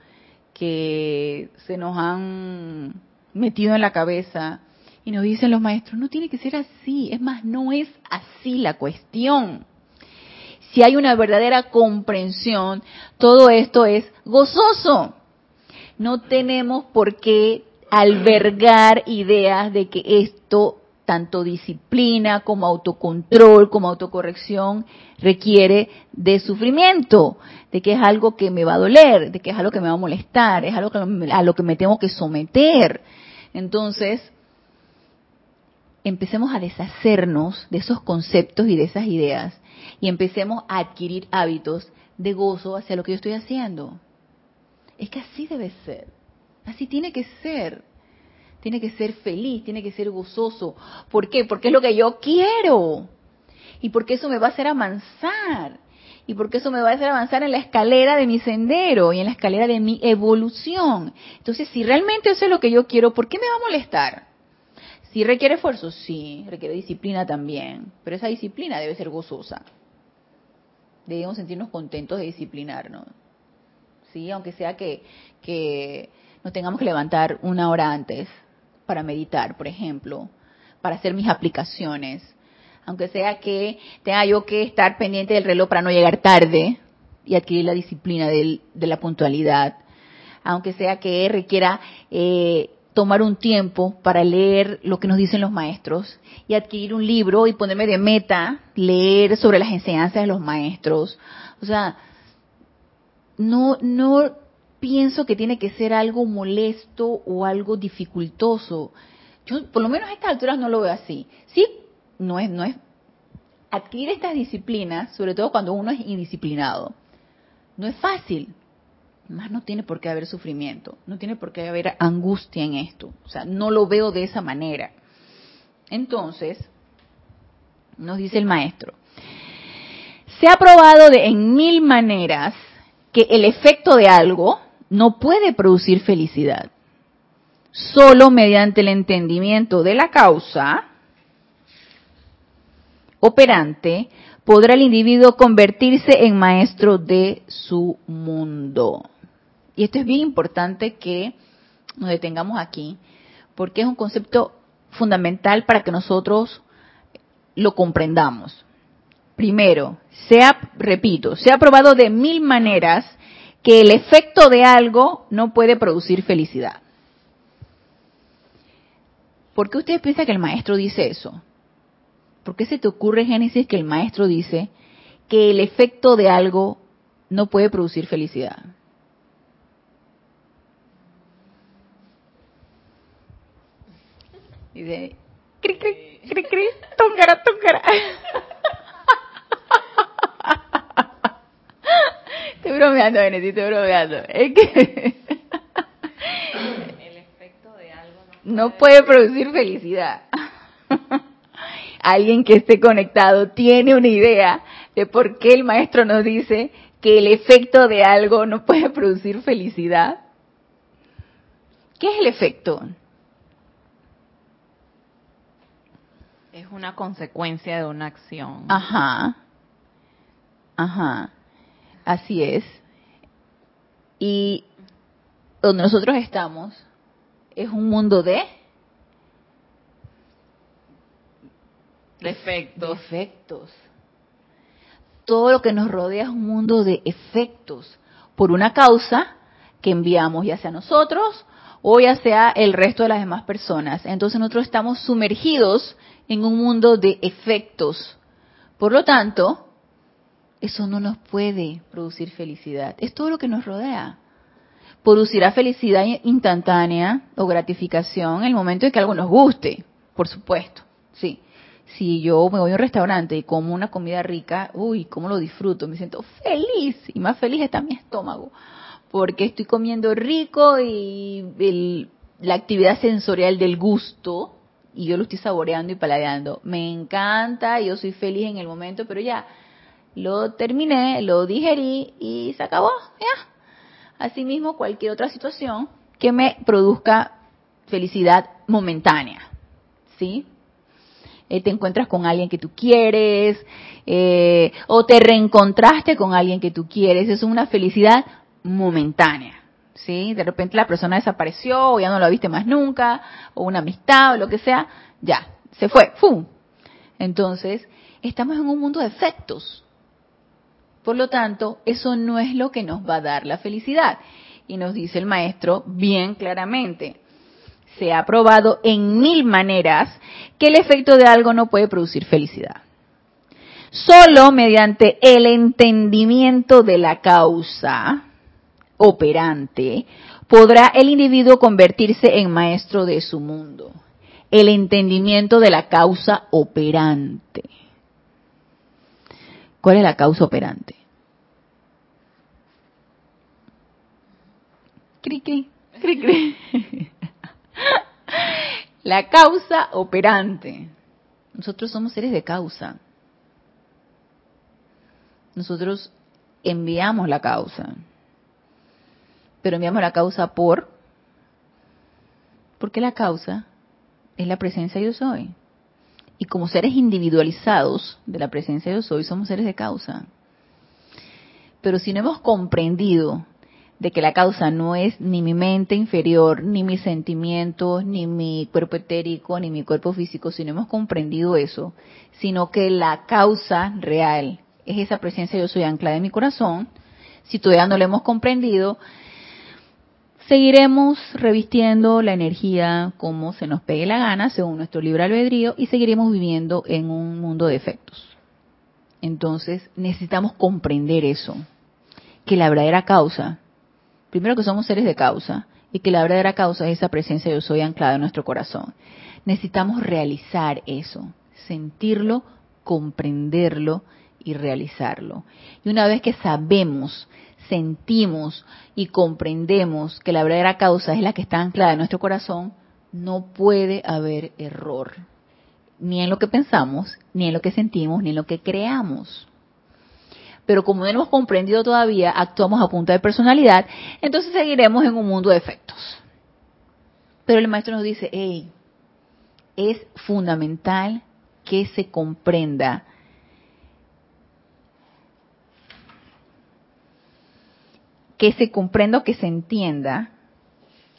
que se nos han metido en la cabeza y nos dicen los maestros, no tiene que ser así, es más, no es así la cuestión si hay una verdadera comprensión, todo esto es gozoso. No tenemos por qué albergar ideas de que esto, tanto disciplina como autocontrol, como autocorrección, requiere de sufrimiento, de que es algo que me va a doler, de que es algo que me va a molestar, es algo a lo que me tengo que someter. Entonces, empecemos a deshacernos de esos conceptos y de esas ideas y empecemos a adquirir hábitos de gozo hacia lo que yo estoy haciendo. Es que así debe ser, así tiene que ser. Tiene que ser feliz, tiene que ser gozoso. ¿Por qué? Porque es lo que yo quiero. Y porque eso me va a hacer avanzar. Y porque eso me va a hacer avanzar en la escalera de mi sendero y en la escalera de mi evolución. Entonces, si realmente eso es lo que yo quiero, ¿por qué me va a molestar? Si requiere esfuerzo, sí, requiere disciplina también, pero esa disciplina debe ser gozosa debemos sentirnos contentos de disciplinarnos. ¿Sí? Aunque sea que, que nos tengamos que levantar una hora antes para meditar, por ejemplo, para hacer mis aplicaciones. Aunque sea que tenga yo que estar pendiente del reloj para no llegar tarde y adquirir la disciplina de la puntualidad. Aunque sea que requiera eh, tomar un tiempo para leer lo que nos dicen los maestros y adquirir un libro y ponerme de meta, leer sobre las enseñanzas de los maestros. O sea, no, no pienso que tiene que ser algo molesto o algo dificultoso. Yo, por lo menos a estas alturas, no lo veo así. Sí, no es, no es adquirir estas disciplinas, sobre todo cuando uno es indisciplinado. No es fácil, más no tiene por qué haber sufrimiento, no tiene por qué haber angustia en esto. O sea, no lo veo de esa manera. Entonces, nos dice el maestro, se ha probado en mil maneras que el efecto de algo no puede producir felicidad. Solo mediante el entendimiento de la causa operante podrá el individuo convertirse en maestro de su mundo. Y esto es bien importante que nos detengamos aquí, porque es un concepto fundamental para que nosotros lo comprendamos. Primero, se ha, repito, se ha probado de mil maneras que el efecto de algo no puede producir felicidad. ¿Por qué ustedes piensan que el maestro dice eso? ¿Por qué se te ocurre Génesis que el maestro dice que el efecto de algo no puede producir felicidad? Y de cri, cri, cri, cri, tongara, tongara. Estoy bromeando, Benetti, estoy bromeando. Es que el efecto de algo no puede producir felicidad. Alguien que esté conectado tiene una idea de por qué el maestro nos dice que el efecto de algo no puede producir felicidad. ¿Qué es el efecto? Es una consecuencia de una acción. Ajá. Ajá. Así es. Y donde nosotros estamos es un mundo de efectos. efectos. Todo lo que nos rodea es un mundo de efectos por una causa que enviamos ya sea nosotros o ya sea el resto de las demás personas. Entonces nosotros estamos sumergidos en un mundo de efectos. Por lo tanto, eso no nos puede producir felicidad. Es todo lo que nos rodea. Producirá felicidad instantánea o gratificación en el momento en que algo nos guste, por supuesto. Sí. Si yo me voy a un restaurante y como una comida rica, uy, cómo lo disfruto, me siento feliz y más feliz está mi estómago, porque estoy comiendo rico y la actividad sensorial del gusto y yo lo estoy saboreando y paladeando. Me encanta, yo soy feliz en el momento, pero ya lo terminé, lo digerí y se acabó, ya. Asimismo, cualquier otra situación que me produzca felicidad momentánea, ¿sí? Eh, te encuentras con alguien que tú quieres, eh, o te reencontraste con alguien que tú quieres, es una felicidad momentánea. ¿sí? De repente la persona desapareció o ya no la viste más nunca, o una amistad o lo que sea, ya, se fue, ¡fum! Entonces, estamos en un mundo de efectos. Por lo tanto, eso no es lo que nos va a dar la felicidad. Y nos dice el maestro bien claramente, se ha probado en mil maneras que el efecto de algo no puede producir felicidad. Solo mediante el entendimiento de la causa, operante, podrá el individuo convertirse en maestro de su mundo. El entendimiento de la causa operante. ¿Cuál es la causa operante? Cri, cri, cri. La causa operante. Nosotros somos seres de causa. Nosotros enviamos la causa pero enviamos la causa por, porque la causa es la presencia yo soy. Y como seres individualizados de la presencia yo soy, somos seres de causa. Pero si no hemos comprendido de que la causa no es ni mi mente inferior, ni mis sentimientos, ni mi cuerpo etérico, ni mi cuerpo físico, si no hemos comprendido eso, sino que la causa real es esa presencia yo soy anclada en mi corazón, si todavía no lo hemos comprendido, seguiremos revistiendo la energía como se nos pegue la gana, según nuestro libre albedrío, y seguiremos viviendo en un mundo de efectos. Entonces necesitamos comprender eso, que la verdadera causa, primero que somos seres de causa, y que la verdadera causa es esa presencia yo soy anclada en nuestro corazón. Necesitamos realizar eso, sentirlo, comprenderlo y realizarlo. Y una vez que sabemos, sentimos y comprendemos que la verdadera causa es la que está anclada en nuestro corazón, no puede haber error, ni en lo que pensamos, ni en lo que sentimos, ni en lo que creamos. Pero como no hemos comprendido todavía, actuamos a punta de personalidad, entonces seguiremos en un mundo de efectos. Pero el maestro nos dice, hey, es fundamental que se comprenda que se comprenda o que se entienda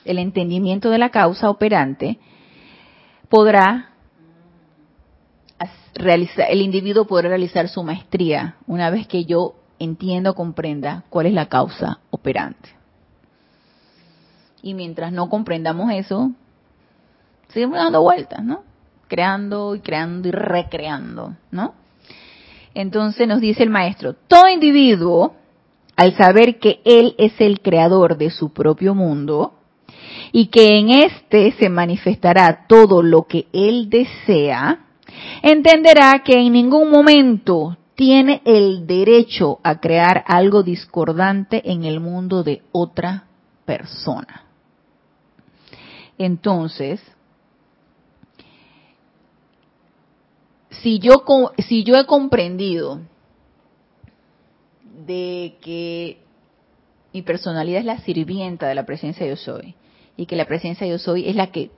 el entendimiento de la causa operante, podrá realizar, el individuo podrá realizar su maestría una vez que yo entiendo, comprenda cuál es la causa operante. Y mientras no comprendamos eso, seguimos dando vueltas, ¿no? Creando y creando y recreando, ¿no? Entonces nos dice el maestro, todo individuo al saber que Él es el creador de su propio mundo y que en éste se manifestará todo lo que Él desea, entenderá que en ningún momento tiene el derecho a crear algo discordante en el mundo de otra persona. Entonces, si yo, si yo he comprendido de que mi personalidad es la sirvienta de la presencia yo soy y que la presencia yo soy es la que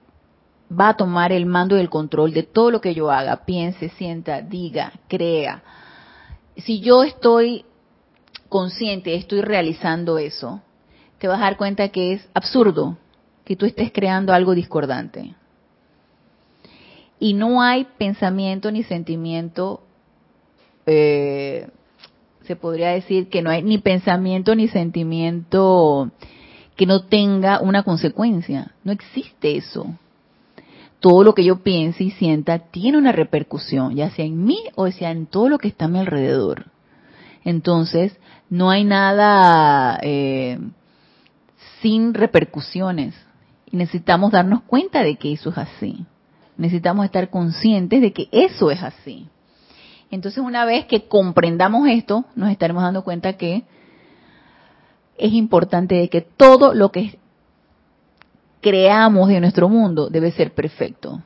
va a tomar el mando y el control de todo lo que yo haga, piense, sienta, diga, crea. Si yo estoy consciente, estoy realizando eso, te vas a dar cuenta que es absurdo que tú estés creando algo discordante. Y no hay pensamiento ni sentimiento se podría decir que no hay ni pensamiento ni sentimiento que no tenga una consecuencia. No existe eso. Todo lo que yo piense y sienta tiene una repercusión, ya sea en mí o sea en todo lo que está a mi alrededor. Entonces, no hay nada eh, sin repercusiones. Y necesitamos darnos cuenta de que eso es así. Necesitamos estar conscientes de que eso es así. Entonces, una vez que comprendamos esto, nos estaremos dando cuenta que es importante que todo lo que creamos de nuestro mundo debe ser perfecto,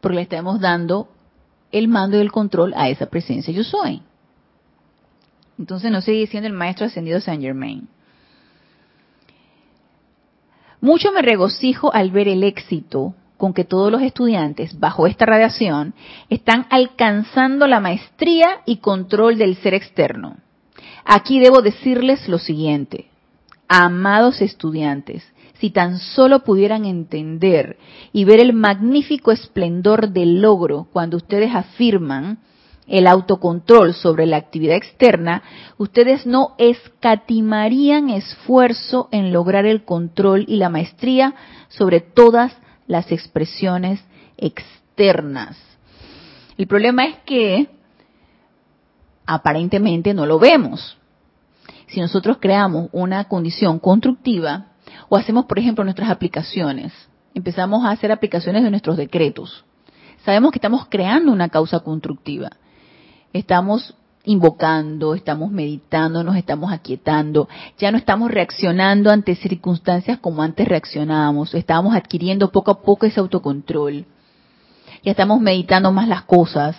porque le estamos dando el mando y el control a esa presencia yo soy. Entonces nos sigue diciendo el maestro ascendido Saint Germain. Mucho me regocijo al ver el éxito con que todos los estudiantes bajo esta radiación están alcanzando la maestría y control del ser externo. Aquí debo decirles lo siguiente, amados estudiantes, si tan solo pudieran entender y ver el magnífico esplendor del logro cuando ustedes afirman el autocontrol sobre la actividad externa, ustedes no escatimarían esfuerzo en lograr el control y la maestría sobre todas las expresiones externas. El problema es que aparentemente no lo vemos. Si nosotros creamos una condición constructiva o hacemos, por ejemplo, nuestras aplicaciones, empezamos a hacer aplicaciones de nuestros decretos, sabemos que estamos creando una causa constructiva. Estamos invocando, estamos meditando, nos estamos aquietando, ya no estamos reaccionando ante circunstancias como antes reaccionábamos, estamos adquiriendo poco a poco ese autocontrol, ya estamos meditando más las cosas,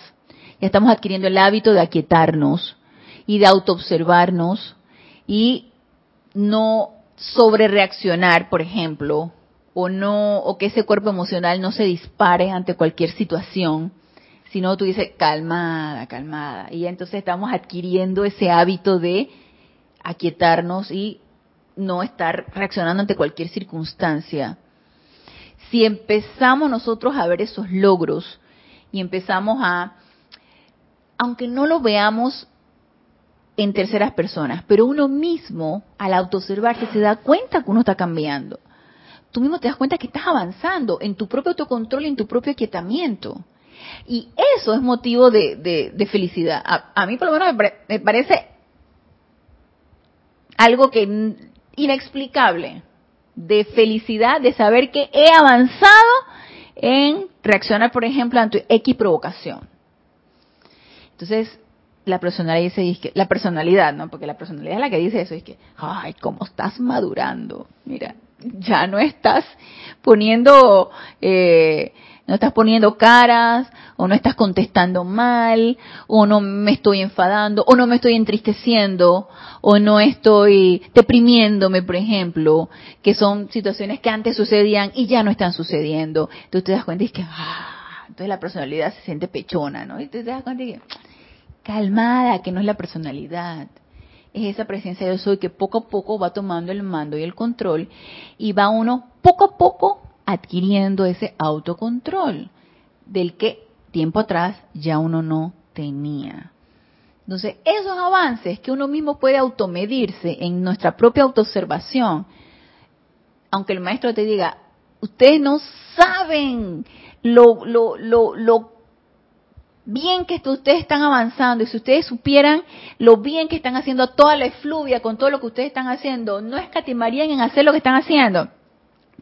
ya estamos adquiriendo el hábito de aquietarnos y de autoobservarnos y no sobre reaccionar, por ejemplo, o no, o que ese cuerpo emocional no se dispare ante cualquier situación, sino tú dices, calmada, calmada. Y entonces estamos adquiriendo ese hábito de aquietarnos y no estar reaccionando ante cualquier circunstancia. Si empezamos nosotros a ver esos logros y empezamos a, aunque no lo veamos en terceras personas, pero uno mismo al autoobservarse se da cuenta que uno está cambiando. tú mismo te das cuenta que estás avanzando en tu propio autocontrol y en tu propio aquietamiento. Y eso es motivo de, de, felicidad. A, mí por lo menos me, parece algo que inexplicable de felicidad de saber que he avanzado en reaccionar, por ejemplo, ante X provocación. Entonces, la personalidad dice, la personalidad, ¿no? Porque la personalidad es la que dice eso, es que, ay, cómo estás madurando. Mira, ya no estás poniendo eh, no estás poniendo caras, o no estás contestando mal, o no me estoy enfadando, o no me estoy entristeciendo, o no estoy deprimiéndome, por ejemplo, que son situaciones que antes sucedían y ya no están sucediendo. Entonces te das cuenta y que, ah, entonces la personalidad se siente pechona, ¿no? Y te das cuenta y que, calmada, que no es la personalidad. Es esa presencia de yo soy que poco a poco va tomando el mando y el control y va uno poco a poco adquiriendo ese autocontrol del que tiempo atrás ya uno no tenía. Entonces, esos avances que uno mismo puede automedirse en nuestra propia autoobservación, aunque el maestro te diga, ustedes no saben lo, lo, lo, lo bien que ustedes están avanzando y si ustedes supieran lo bien que están haciendo toda la efluvia con todo lo que ustedes están haciendo, no escatimarían en hacer lo que están haciendo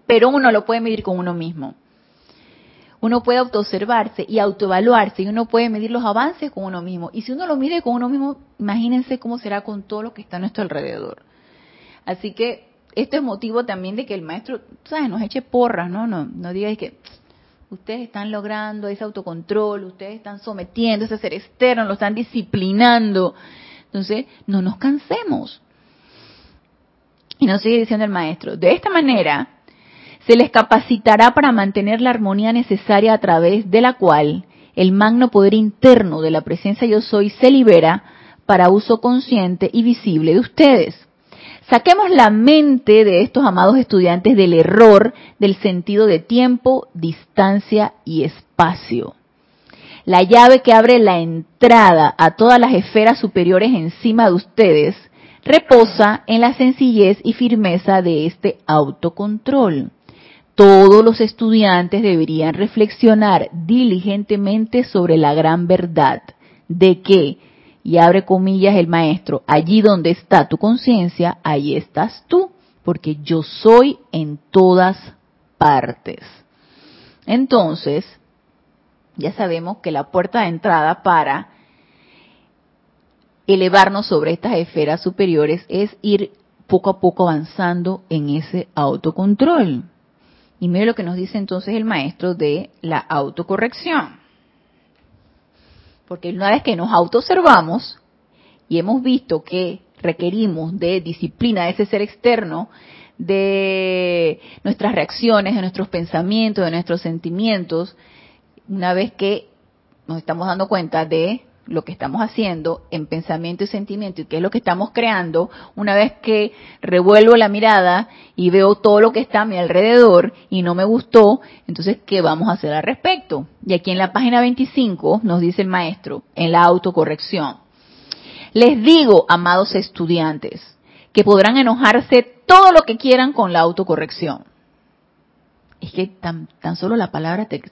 pero uno lo puede medir con uno mismo. Uno puede autoobservarse y autoevaluarse y uno puede medir los avances con uno mismo. Y si uno lo mide con uno mismo, imagínense cómo será con todo lo que está a nuestro alrededor. Así que esto es motivo también de que el maestro, ¿sabes? Nos eche porras, ¿no? No, no digáis que ustedes están logrando ese autocontrol, ustedes están sometiendo ese ser externo, lo están disciplinando. Entonces, no nos cansemos. Y nos sigue diciendo el maestro, de esta manera, se les capacitará para mantener la armonía necesaria a través de la cual el magno poder interno de la presencia yo soy se libera para uso consciente y visible de ustedes. Saquemos la mente de estos amados estudiantes del error del sentido de tiempo, distancia y espacio. La llave que abre la entrada a todas las esferas superiores encima de ustedes reposa en la sencillez y firmeza de este autocontrol todos los estudiantes deberían reflexionar diligentemente sobre la gran verdad de que, y abre comillas el maestro, allí donde está tu conciencia, ahí estás tú, porque yo soy en todas partes. Entonces, ya sabemos que la puerta de entrada para elevarnos sobre estas esferas superiores es ir poco a poco avanzando en ese autocontrol. Y mire lo que nos dice entonces el maestro de la autocorrección. Porque una vez que nos autoobservamos y hemos visto que requerimos de disciplina de ese ser externo, de nuestras reacciones, de nuestros pensamientos, de nuestros sentimientos, una vez que nos estamos dando cuenta de lo que estamos haciendo en pensamiento y sentimiento y qué es lo que estamos creando, una vez que revuelvo la mirada y veo todo lo que está a mi alrededor y no me gustó, entonces, ¿qué vamos a hacer al respecto? Y aquí en la página 25 nos dice el maestro, en la autocorrección, les digo, amados estudiantes, que podrán enojarse todo lo que quieran con la autocorrección. Es que tan, tan solo la palabra te,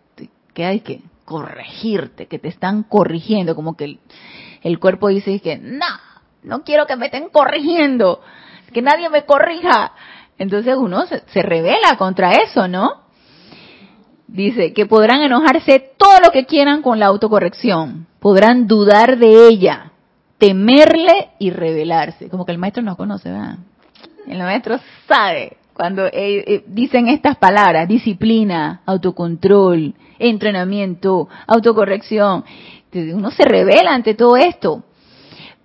queda y que corregirte, que te están corrigiendo, como que el, cuerpo dice que no, no quiero que me estén corrigiendo, que nadie me corrija. Entonces uno se, se revela contra eso, ¿no? Dice que podrán enojarse todo lo que quieran con la autocorrección, podrán dudar de ella, temerle y rebelarse. Como que el maestro no conoce, ¿verdad? El maestro sabe cuando eh, eh, dicen estas palabras, disciplina, autocontrol, entrenamiento, autocorrección, uno se revela ante todo esto.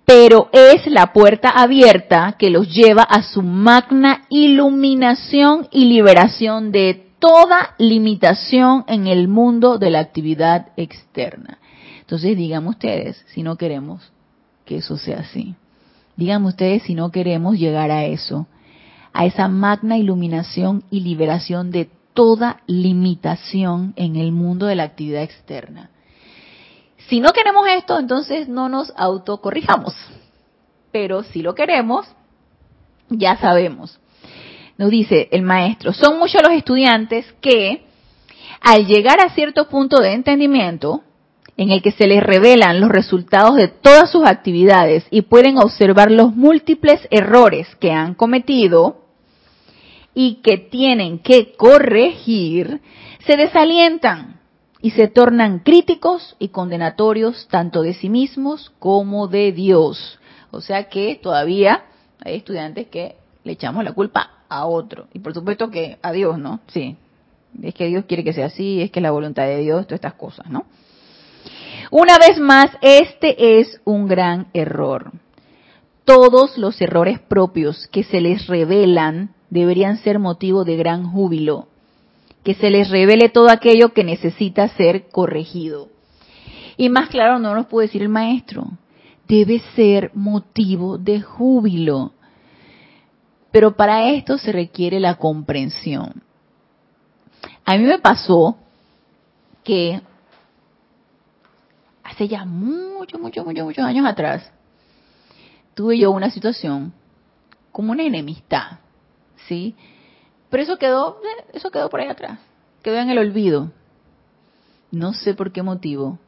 Pero es la puerta abierta que los lleva a su magna iluminación y liberación de toda limitación en el mundo de la actividad externa. Entonces, díganme ustedes si no queremos que eso sea así. Díganme ustedes si no queremos llegar a eso a esa magna iluminación y liberación de toda limitación en el mundo de la actividad externa. Si no queremos esto, entonces no nos autocorrijamos. Pero si lo queremos, ya sabemos. nos dice el maestro, son muchos los estudiantes que al llegar a cierto punto de entendimiento, en el que se les revelan los resultados de todas sus actividades y pueden observar los múltiples errores que han cometido y que tienen que corregir, se desalientan y se tornan críticos y condenatorios tanto de sí mismos como de Dios. O sea que todavía hay estudiantes que le echamos la culpa a otro. Y por supuesto que a Dios, ¿no? Sí. Es que Dios quiere que sea así, es que es la voluntad de Dios, todas estas cosas, ¿no? Una vez más, este es un gran error. Todos los errores propios que se les revelan deberían ser motivo de gran júbilo. Que se les revele todo aquello que necesita ser corregido. Y más claro no nos puede decir el maestro. Debe ser motivo de júbilo. Pero para esto se requiere la comprensión. A mí me pasó que hace ya mucho, mucho, mucho, muchos años atrás, tuve yo una situación como una enemistad, ¿sí? Pero eso quedó, eh, eso quedó por ahí atrás, quedó en el olvido. No sé por qué motivo.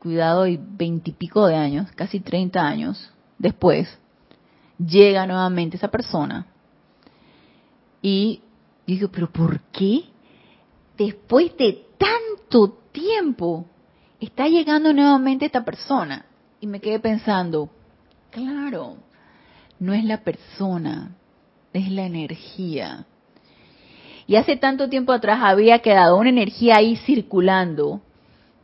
Cuidado, y veintipico de años, casi treinta años después, llega nuevamente esa persona y digo, pero ¿por qué? Después de tanto tiempo, está llegando nuevamente esta persona. Y me quedé pensando, claro, no es la persona, es la energía. Y hace tanto tiempo atrás había quedado una energía ahí circulando,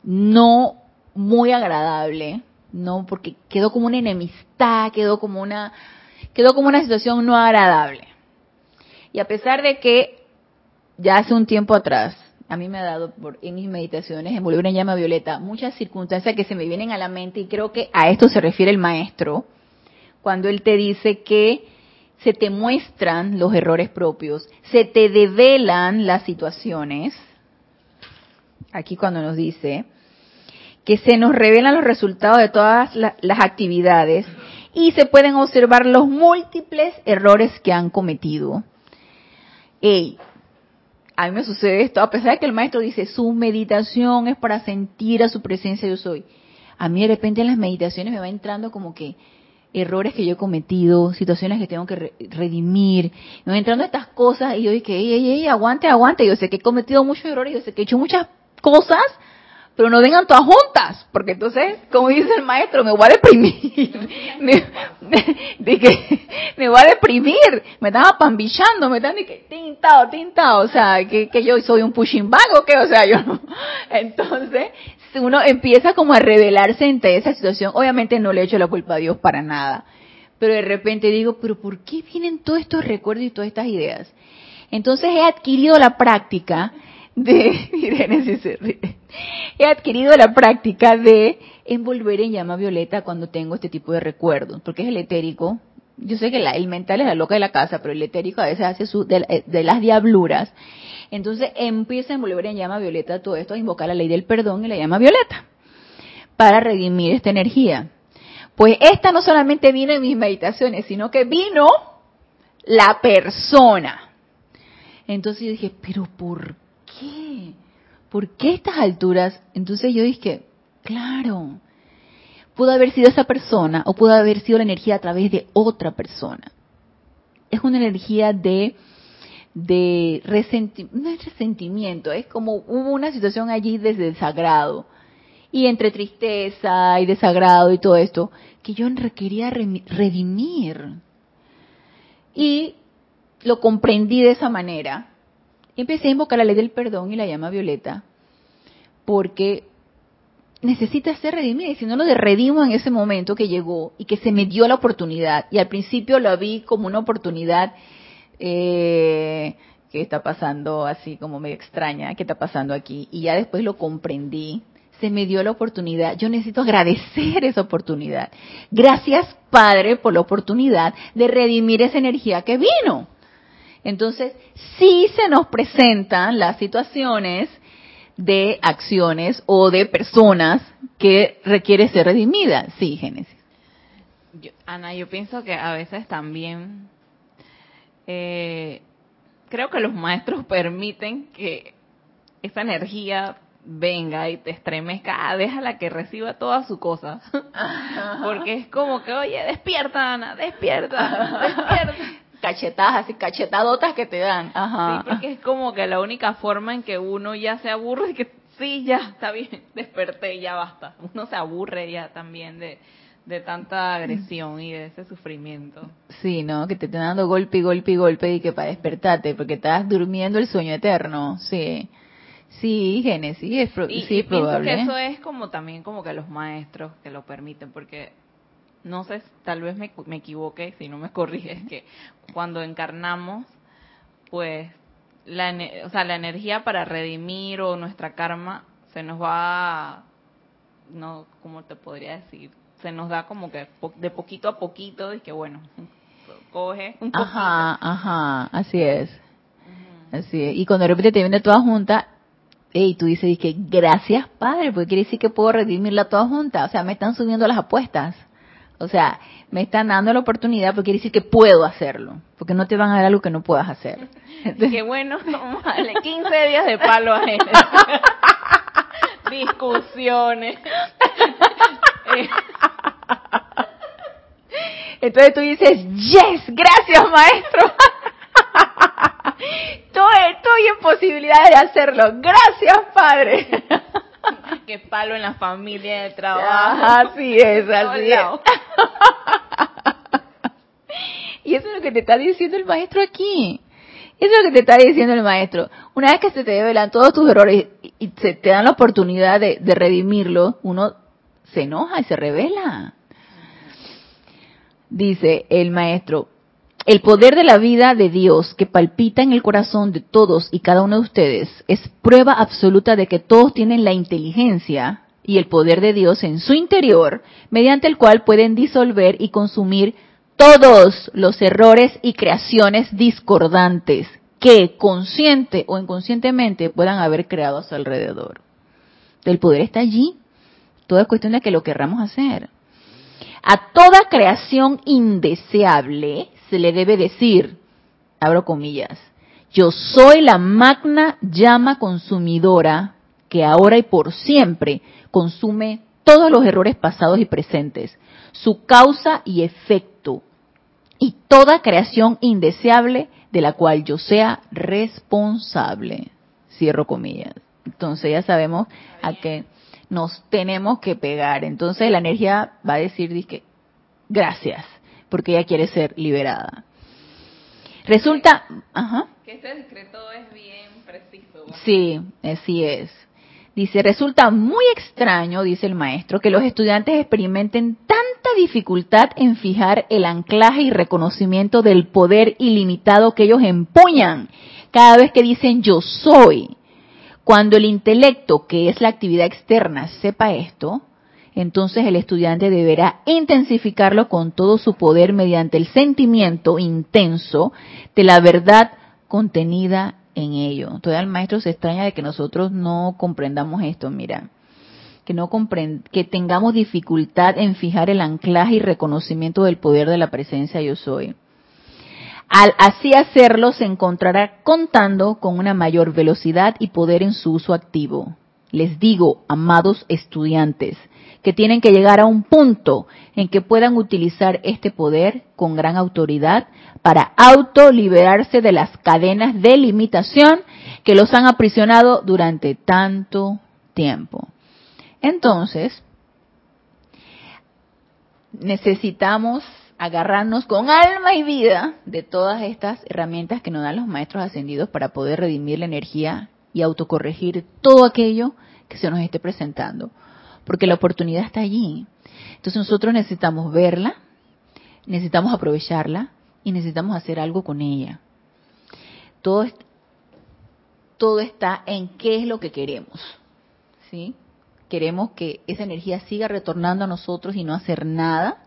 no muy agradable, no porque quedó como una enemistad, quedó como una quedó como una situación no agradable. Y a pesar de que ya hace un tiempo atrás a mí me ha dado por, en mis meditaciones envolver en llama violeta muchas circunstancias que se me vienen a la mente y creo que a esto se refiere el maestro cuando él te dice que se te muestran los errores propios, se te develan las situaciones, aquí cuando nos dice que se nos revelan los resultados de todas las actividades y se pueden observar los múltiples errores que han cometido. Ey, a mí me sucede esto, a pesar de que el maestro dice, su meditación es para sentir a su presencia yo soy. A mí de repente en las meditaciones me va entrando como que errores que yo he cometido, situaciones que tengo que redimir, me van entrando estas cosas y yo dije, ey, ey, ey, aguante, aguante, yo sé que he cometido muchos errores, yo sé que he hecho muchas cosas, pero no vengan todas juntas, porque entonces, como dice el maestro, me voy a deprimir, me, me voy a deprimir, me están apambichando, me están que tintado, tintado, o sea, que, que yo soy un pushing bag o qué, o sea, yo no. Entonces, uno empieza como a revelarse entre esa situación, obviamente no le echo la culpa a Dios para nada, pero de repente digo, pero ¿por qué vienen todos estos recuerdos y todas estas ideas? Entonces he adquirido la práctica de, Irene si he adquirido la práctica de envolver en llama violeta cuando tengo este tipo de recuerdos, porque es el etérico. Yo sé que el mental es la loca de la casa, pero el etérico a veces hace su, de, de las diabluras. Entonces empieza a envolver en llama violeta todo esto, a invocar la ley del perdón y la llama violeta, para redimir esta energía. Pues esta no solamente vino en mis meditaciones, sino que vino la persona. Entonces yo dije, pero ¿por qué? ¿Por qué estas alturas? Entonces yo dije, claro, pudo haber sido esa persona o pudo haber sido la energía a través de otra persona. Es una energía de de resentimiento, no es resentimiento, es como hubo una situación allí de desagrado. Y entre tristeza y desagrado y todo esto que yo requería redimir. Y lo comprendí de esa manera. Y empecé a invocar la ley del perdón y la llama violeta, porque necesita ser redimida. Y si no lo redimo en ese momento que llegó y que se me dio la oportunidad, y al principio lo vi como una oportunidad eh, que está pasando así como me extraña, ¿qué está pasando aquí? Y ya después lo comprendí, se me dio la oportunidad. Yo necesito agradecer esa oportunidad. Gracias, Padre, por la oportunidad de redimir esa energía que vino. Entonces, sí se nos presentan las situaciones de acciones o de personas que requiere ser redimidas. Sí, Génesis. Ana, yo pienso que a veces también eh, creo que los maestros permiten que esa energía venga y te estremezca, ah, déjala que reciba toda su cosa. Porque es como que, oye, despierta, Ana, despierta, despierta. Cachetadas, así, cachetadotas que te dan. Ajá. Sí, porque es como que la única forma en que uno ya se aburre es que, sí, ya, está bien, desperté, ya basta. Uno se aburre ya también de, de tanta agresión y de ese sufrimiento. Sí, ¿no? Que te estén dando golpe y golpe y golpe y que para despertarte, porque estás durmiendo el sueño eterno, sí. Sí, Génesis, es y, sí, probable. que eso es como también como que los maestros que lo permiten, porque no sé, tal vez me, me equivoque, si no me corriges, que cuando encarnamos, pues, la, o sea, la energía para redimir o nuestra karma se nos va, no, ¿cómo te podría decir? Se nos da como que de poquito a poquito, y que bueno, coge un poquito. Ajá, ajá, así es. Así es. Y cuando de repente te viene toda junta, y tú dices, que gracias Padre, porque quiere decir que puedo redimirla toda junta. O sea, me están subiendo las apuestas. O sea, me están dando la oportunidad porque quiere decir que puedo hacerlo. Porque no te van a dar algo que no puedas hacer. Qué bueno, vale, 15 días de palo a Discusiones. Entonces tú dices, yes, gracias maestro. Estoy, en posibilidad de hacerlo. Gracias, Padre. Qué palo en la familia de trabajo. Así es, así es. Y eso es lo que te está diciendo el maestro aquí. Eso es lo que te está diciendo el maestro. Una vez que se te develan todos tus errores y se te dan la oportunidad de, de redimirlo, uno se enoja y se revela. Dice el maestro, el poder de la vida de Dios que palpita en el corazón de todos y cada uno de ustedes es prueba absoluta de que todos tienen la inteligencia y el poder de Dios en su interior, mediante el cual pueden disolver y consumir todos los errores y creaciones discordantes que consciente o inconscientemente puedan haber creado a su alrededor. El poder está allí. Todo es cuestión de que lo querramos hacer. A toda creación indeseable se le debe decir, abro comillas, yo soy la magna llama consumidora que ahora y por siempre consume todos los errores pasados y presentes, su causa y efecto, y toda creación indeseable de la cual yo sea responsable. Cierro comillas. Entonces ya sabemos a qué nos tenemos que pegar. Entonces la energía va a decir, que gracias porque ella quiere ser liberada. Resulta, ajá. Que este decreto es bien preciso. Sí, así es. Dice, resulta muy extraño, dice el maestro, que los estudiantes experimenten tanta dificultad en fijar el anclaje y reconocimiento del poder ilimitado que ellos empuñan cada vez que dicen yo soy. Cuando el intelecto, que es la actividad externa, sepa esto, entonces el estudiante deberá intensificarlo con todo su poder mediante el sentimiento intenso de la verdad contenida en ello. Todavía el maestro se extraña de que nosotros no comprendamos esto, mira, que no que tengamos dificultad en fijar el anclaje y reconocimiento del poder de la presencia yo soy. Al así hacerlo se encontrará contando con una mayor velocidad y poder en su uso activo. Les digo, amados estudiantes, que tienen que llegar a un punto en que puedan utilizar este poder con gran autoridad para autoliberarse de las cadenas de limitación que los han aprisionado durante tanto tiempo. Entonces, necesitamos agarrarnos con alma y vida de todas estas herramientas que nos dan los maestros ascendidos para poder redimir la energía y autocorregir todo aquello que se nos esté presentando porque la oportunidad está allí. Entonces nosotros necesitamos verla, necesitamos aprovecharla y necesitamos hacer algo con ella. Todo, todo está en qué es lo que queremos. ¿sí? Queremos que esa energía siga retornando a nosotros y no hacer nada,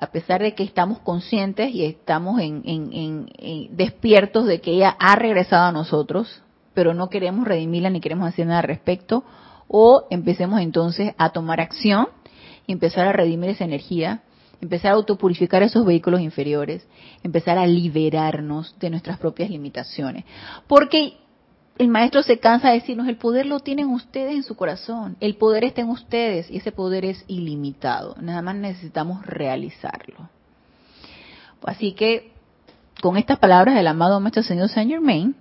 a pesar de que estamos conscientes y estamos en, despiertos de que ella ha regresado a nosotros, pero no queremos redimirla ni queremos hacer nada al respecto, o empecemos entonces a tomar acción y empezar a redimir esa energía empezar a autopurificar esos vehículos inferiores, empezar a liberarnos de nuestras propias limitaciones. Porque el maestro se cansa de decirnos, el poder lo tienen ustedes en su corazón, el poder está en ustedes y ese poder es ilimitado, nada más necesitamos realizarlo. Así que, con estas palabras del amado Maestro Señor Saint Germain,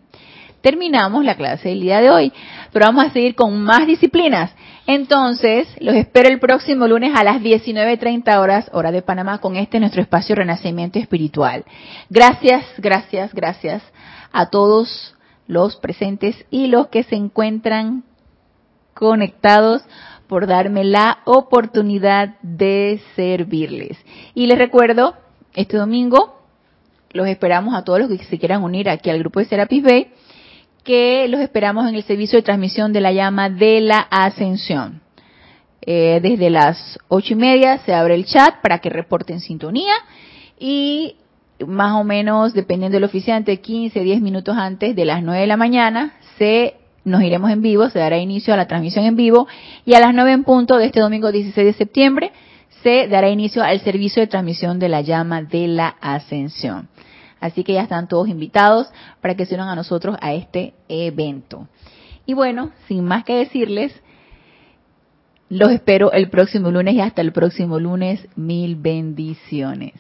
terminamos la clase del día de hoy, pero vamos a seguir con más disciplinas. Entonces, los espero el próximo lunes a las 19.30 horas, hora de Panamá, con este nuestro espacio Renacimiento Espiritual. Gracias, gracias, gracias a todos los presentes y los que se encuentran conectados por darme la oportunidad de servirles. Y les recuerdo, este domingo los esperamos a todos los que se quieran unir aquí al grupo de Serapis Bay que los esperamos en el servicio de transmisión de la llama de la ascensión. Eh, desde las ocho y media se abre el chat para que reporten sintonía y más o menos, dependiendo del oficiante, 15, 10 minutos antes de las 9 de la mañana, se nos iremos en vivo, se dará inicio a la transmisión en vivo y a las 9 en punto de este domingo 16 de septiembre se dará inicio al servicio de transmisión de la llama de la ascensión. Así que ya están todos invitados para que se unan a nosotros a este evento. Y bueno, sin más que decirles, los espero el próximo lunes y hasta el próximo lunes. Mil bendiciones.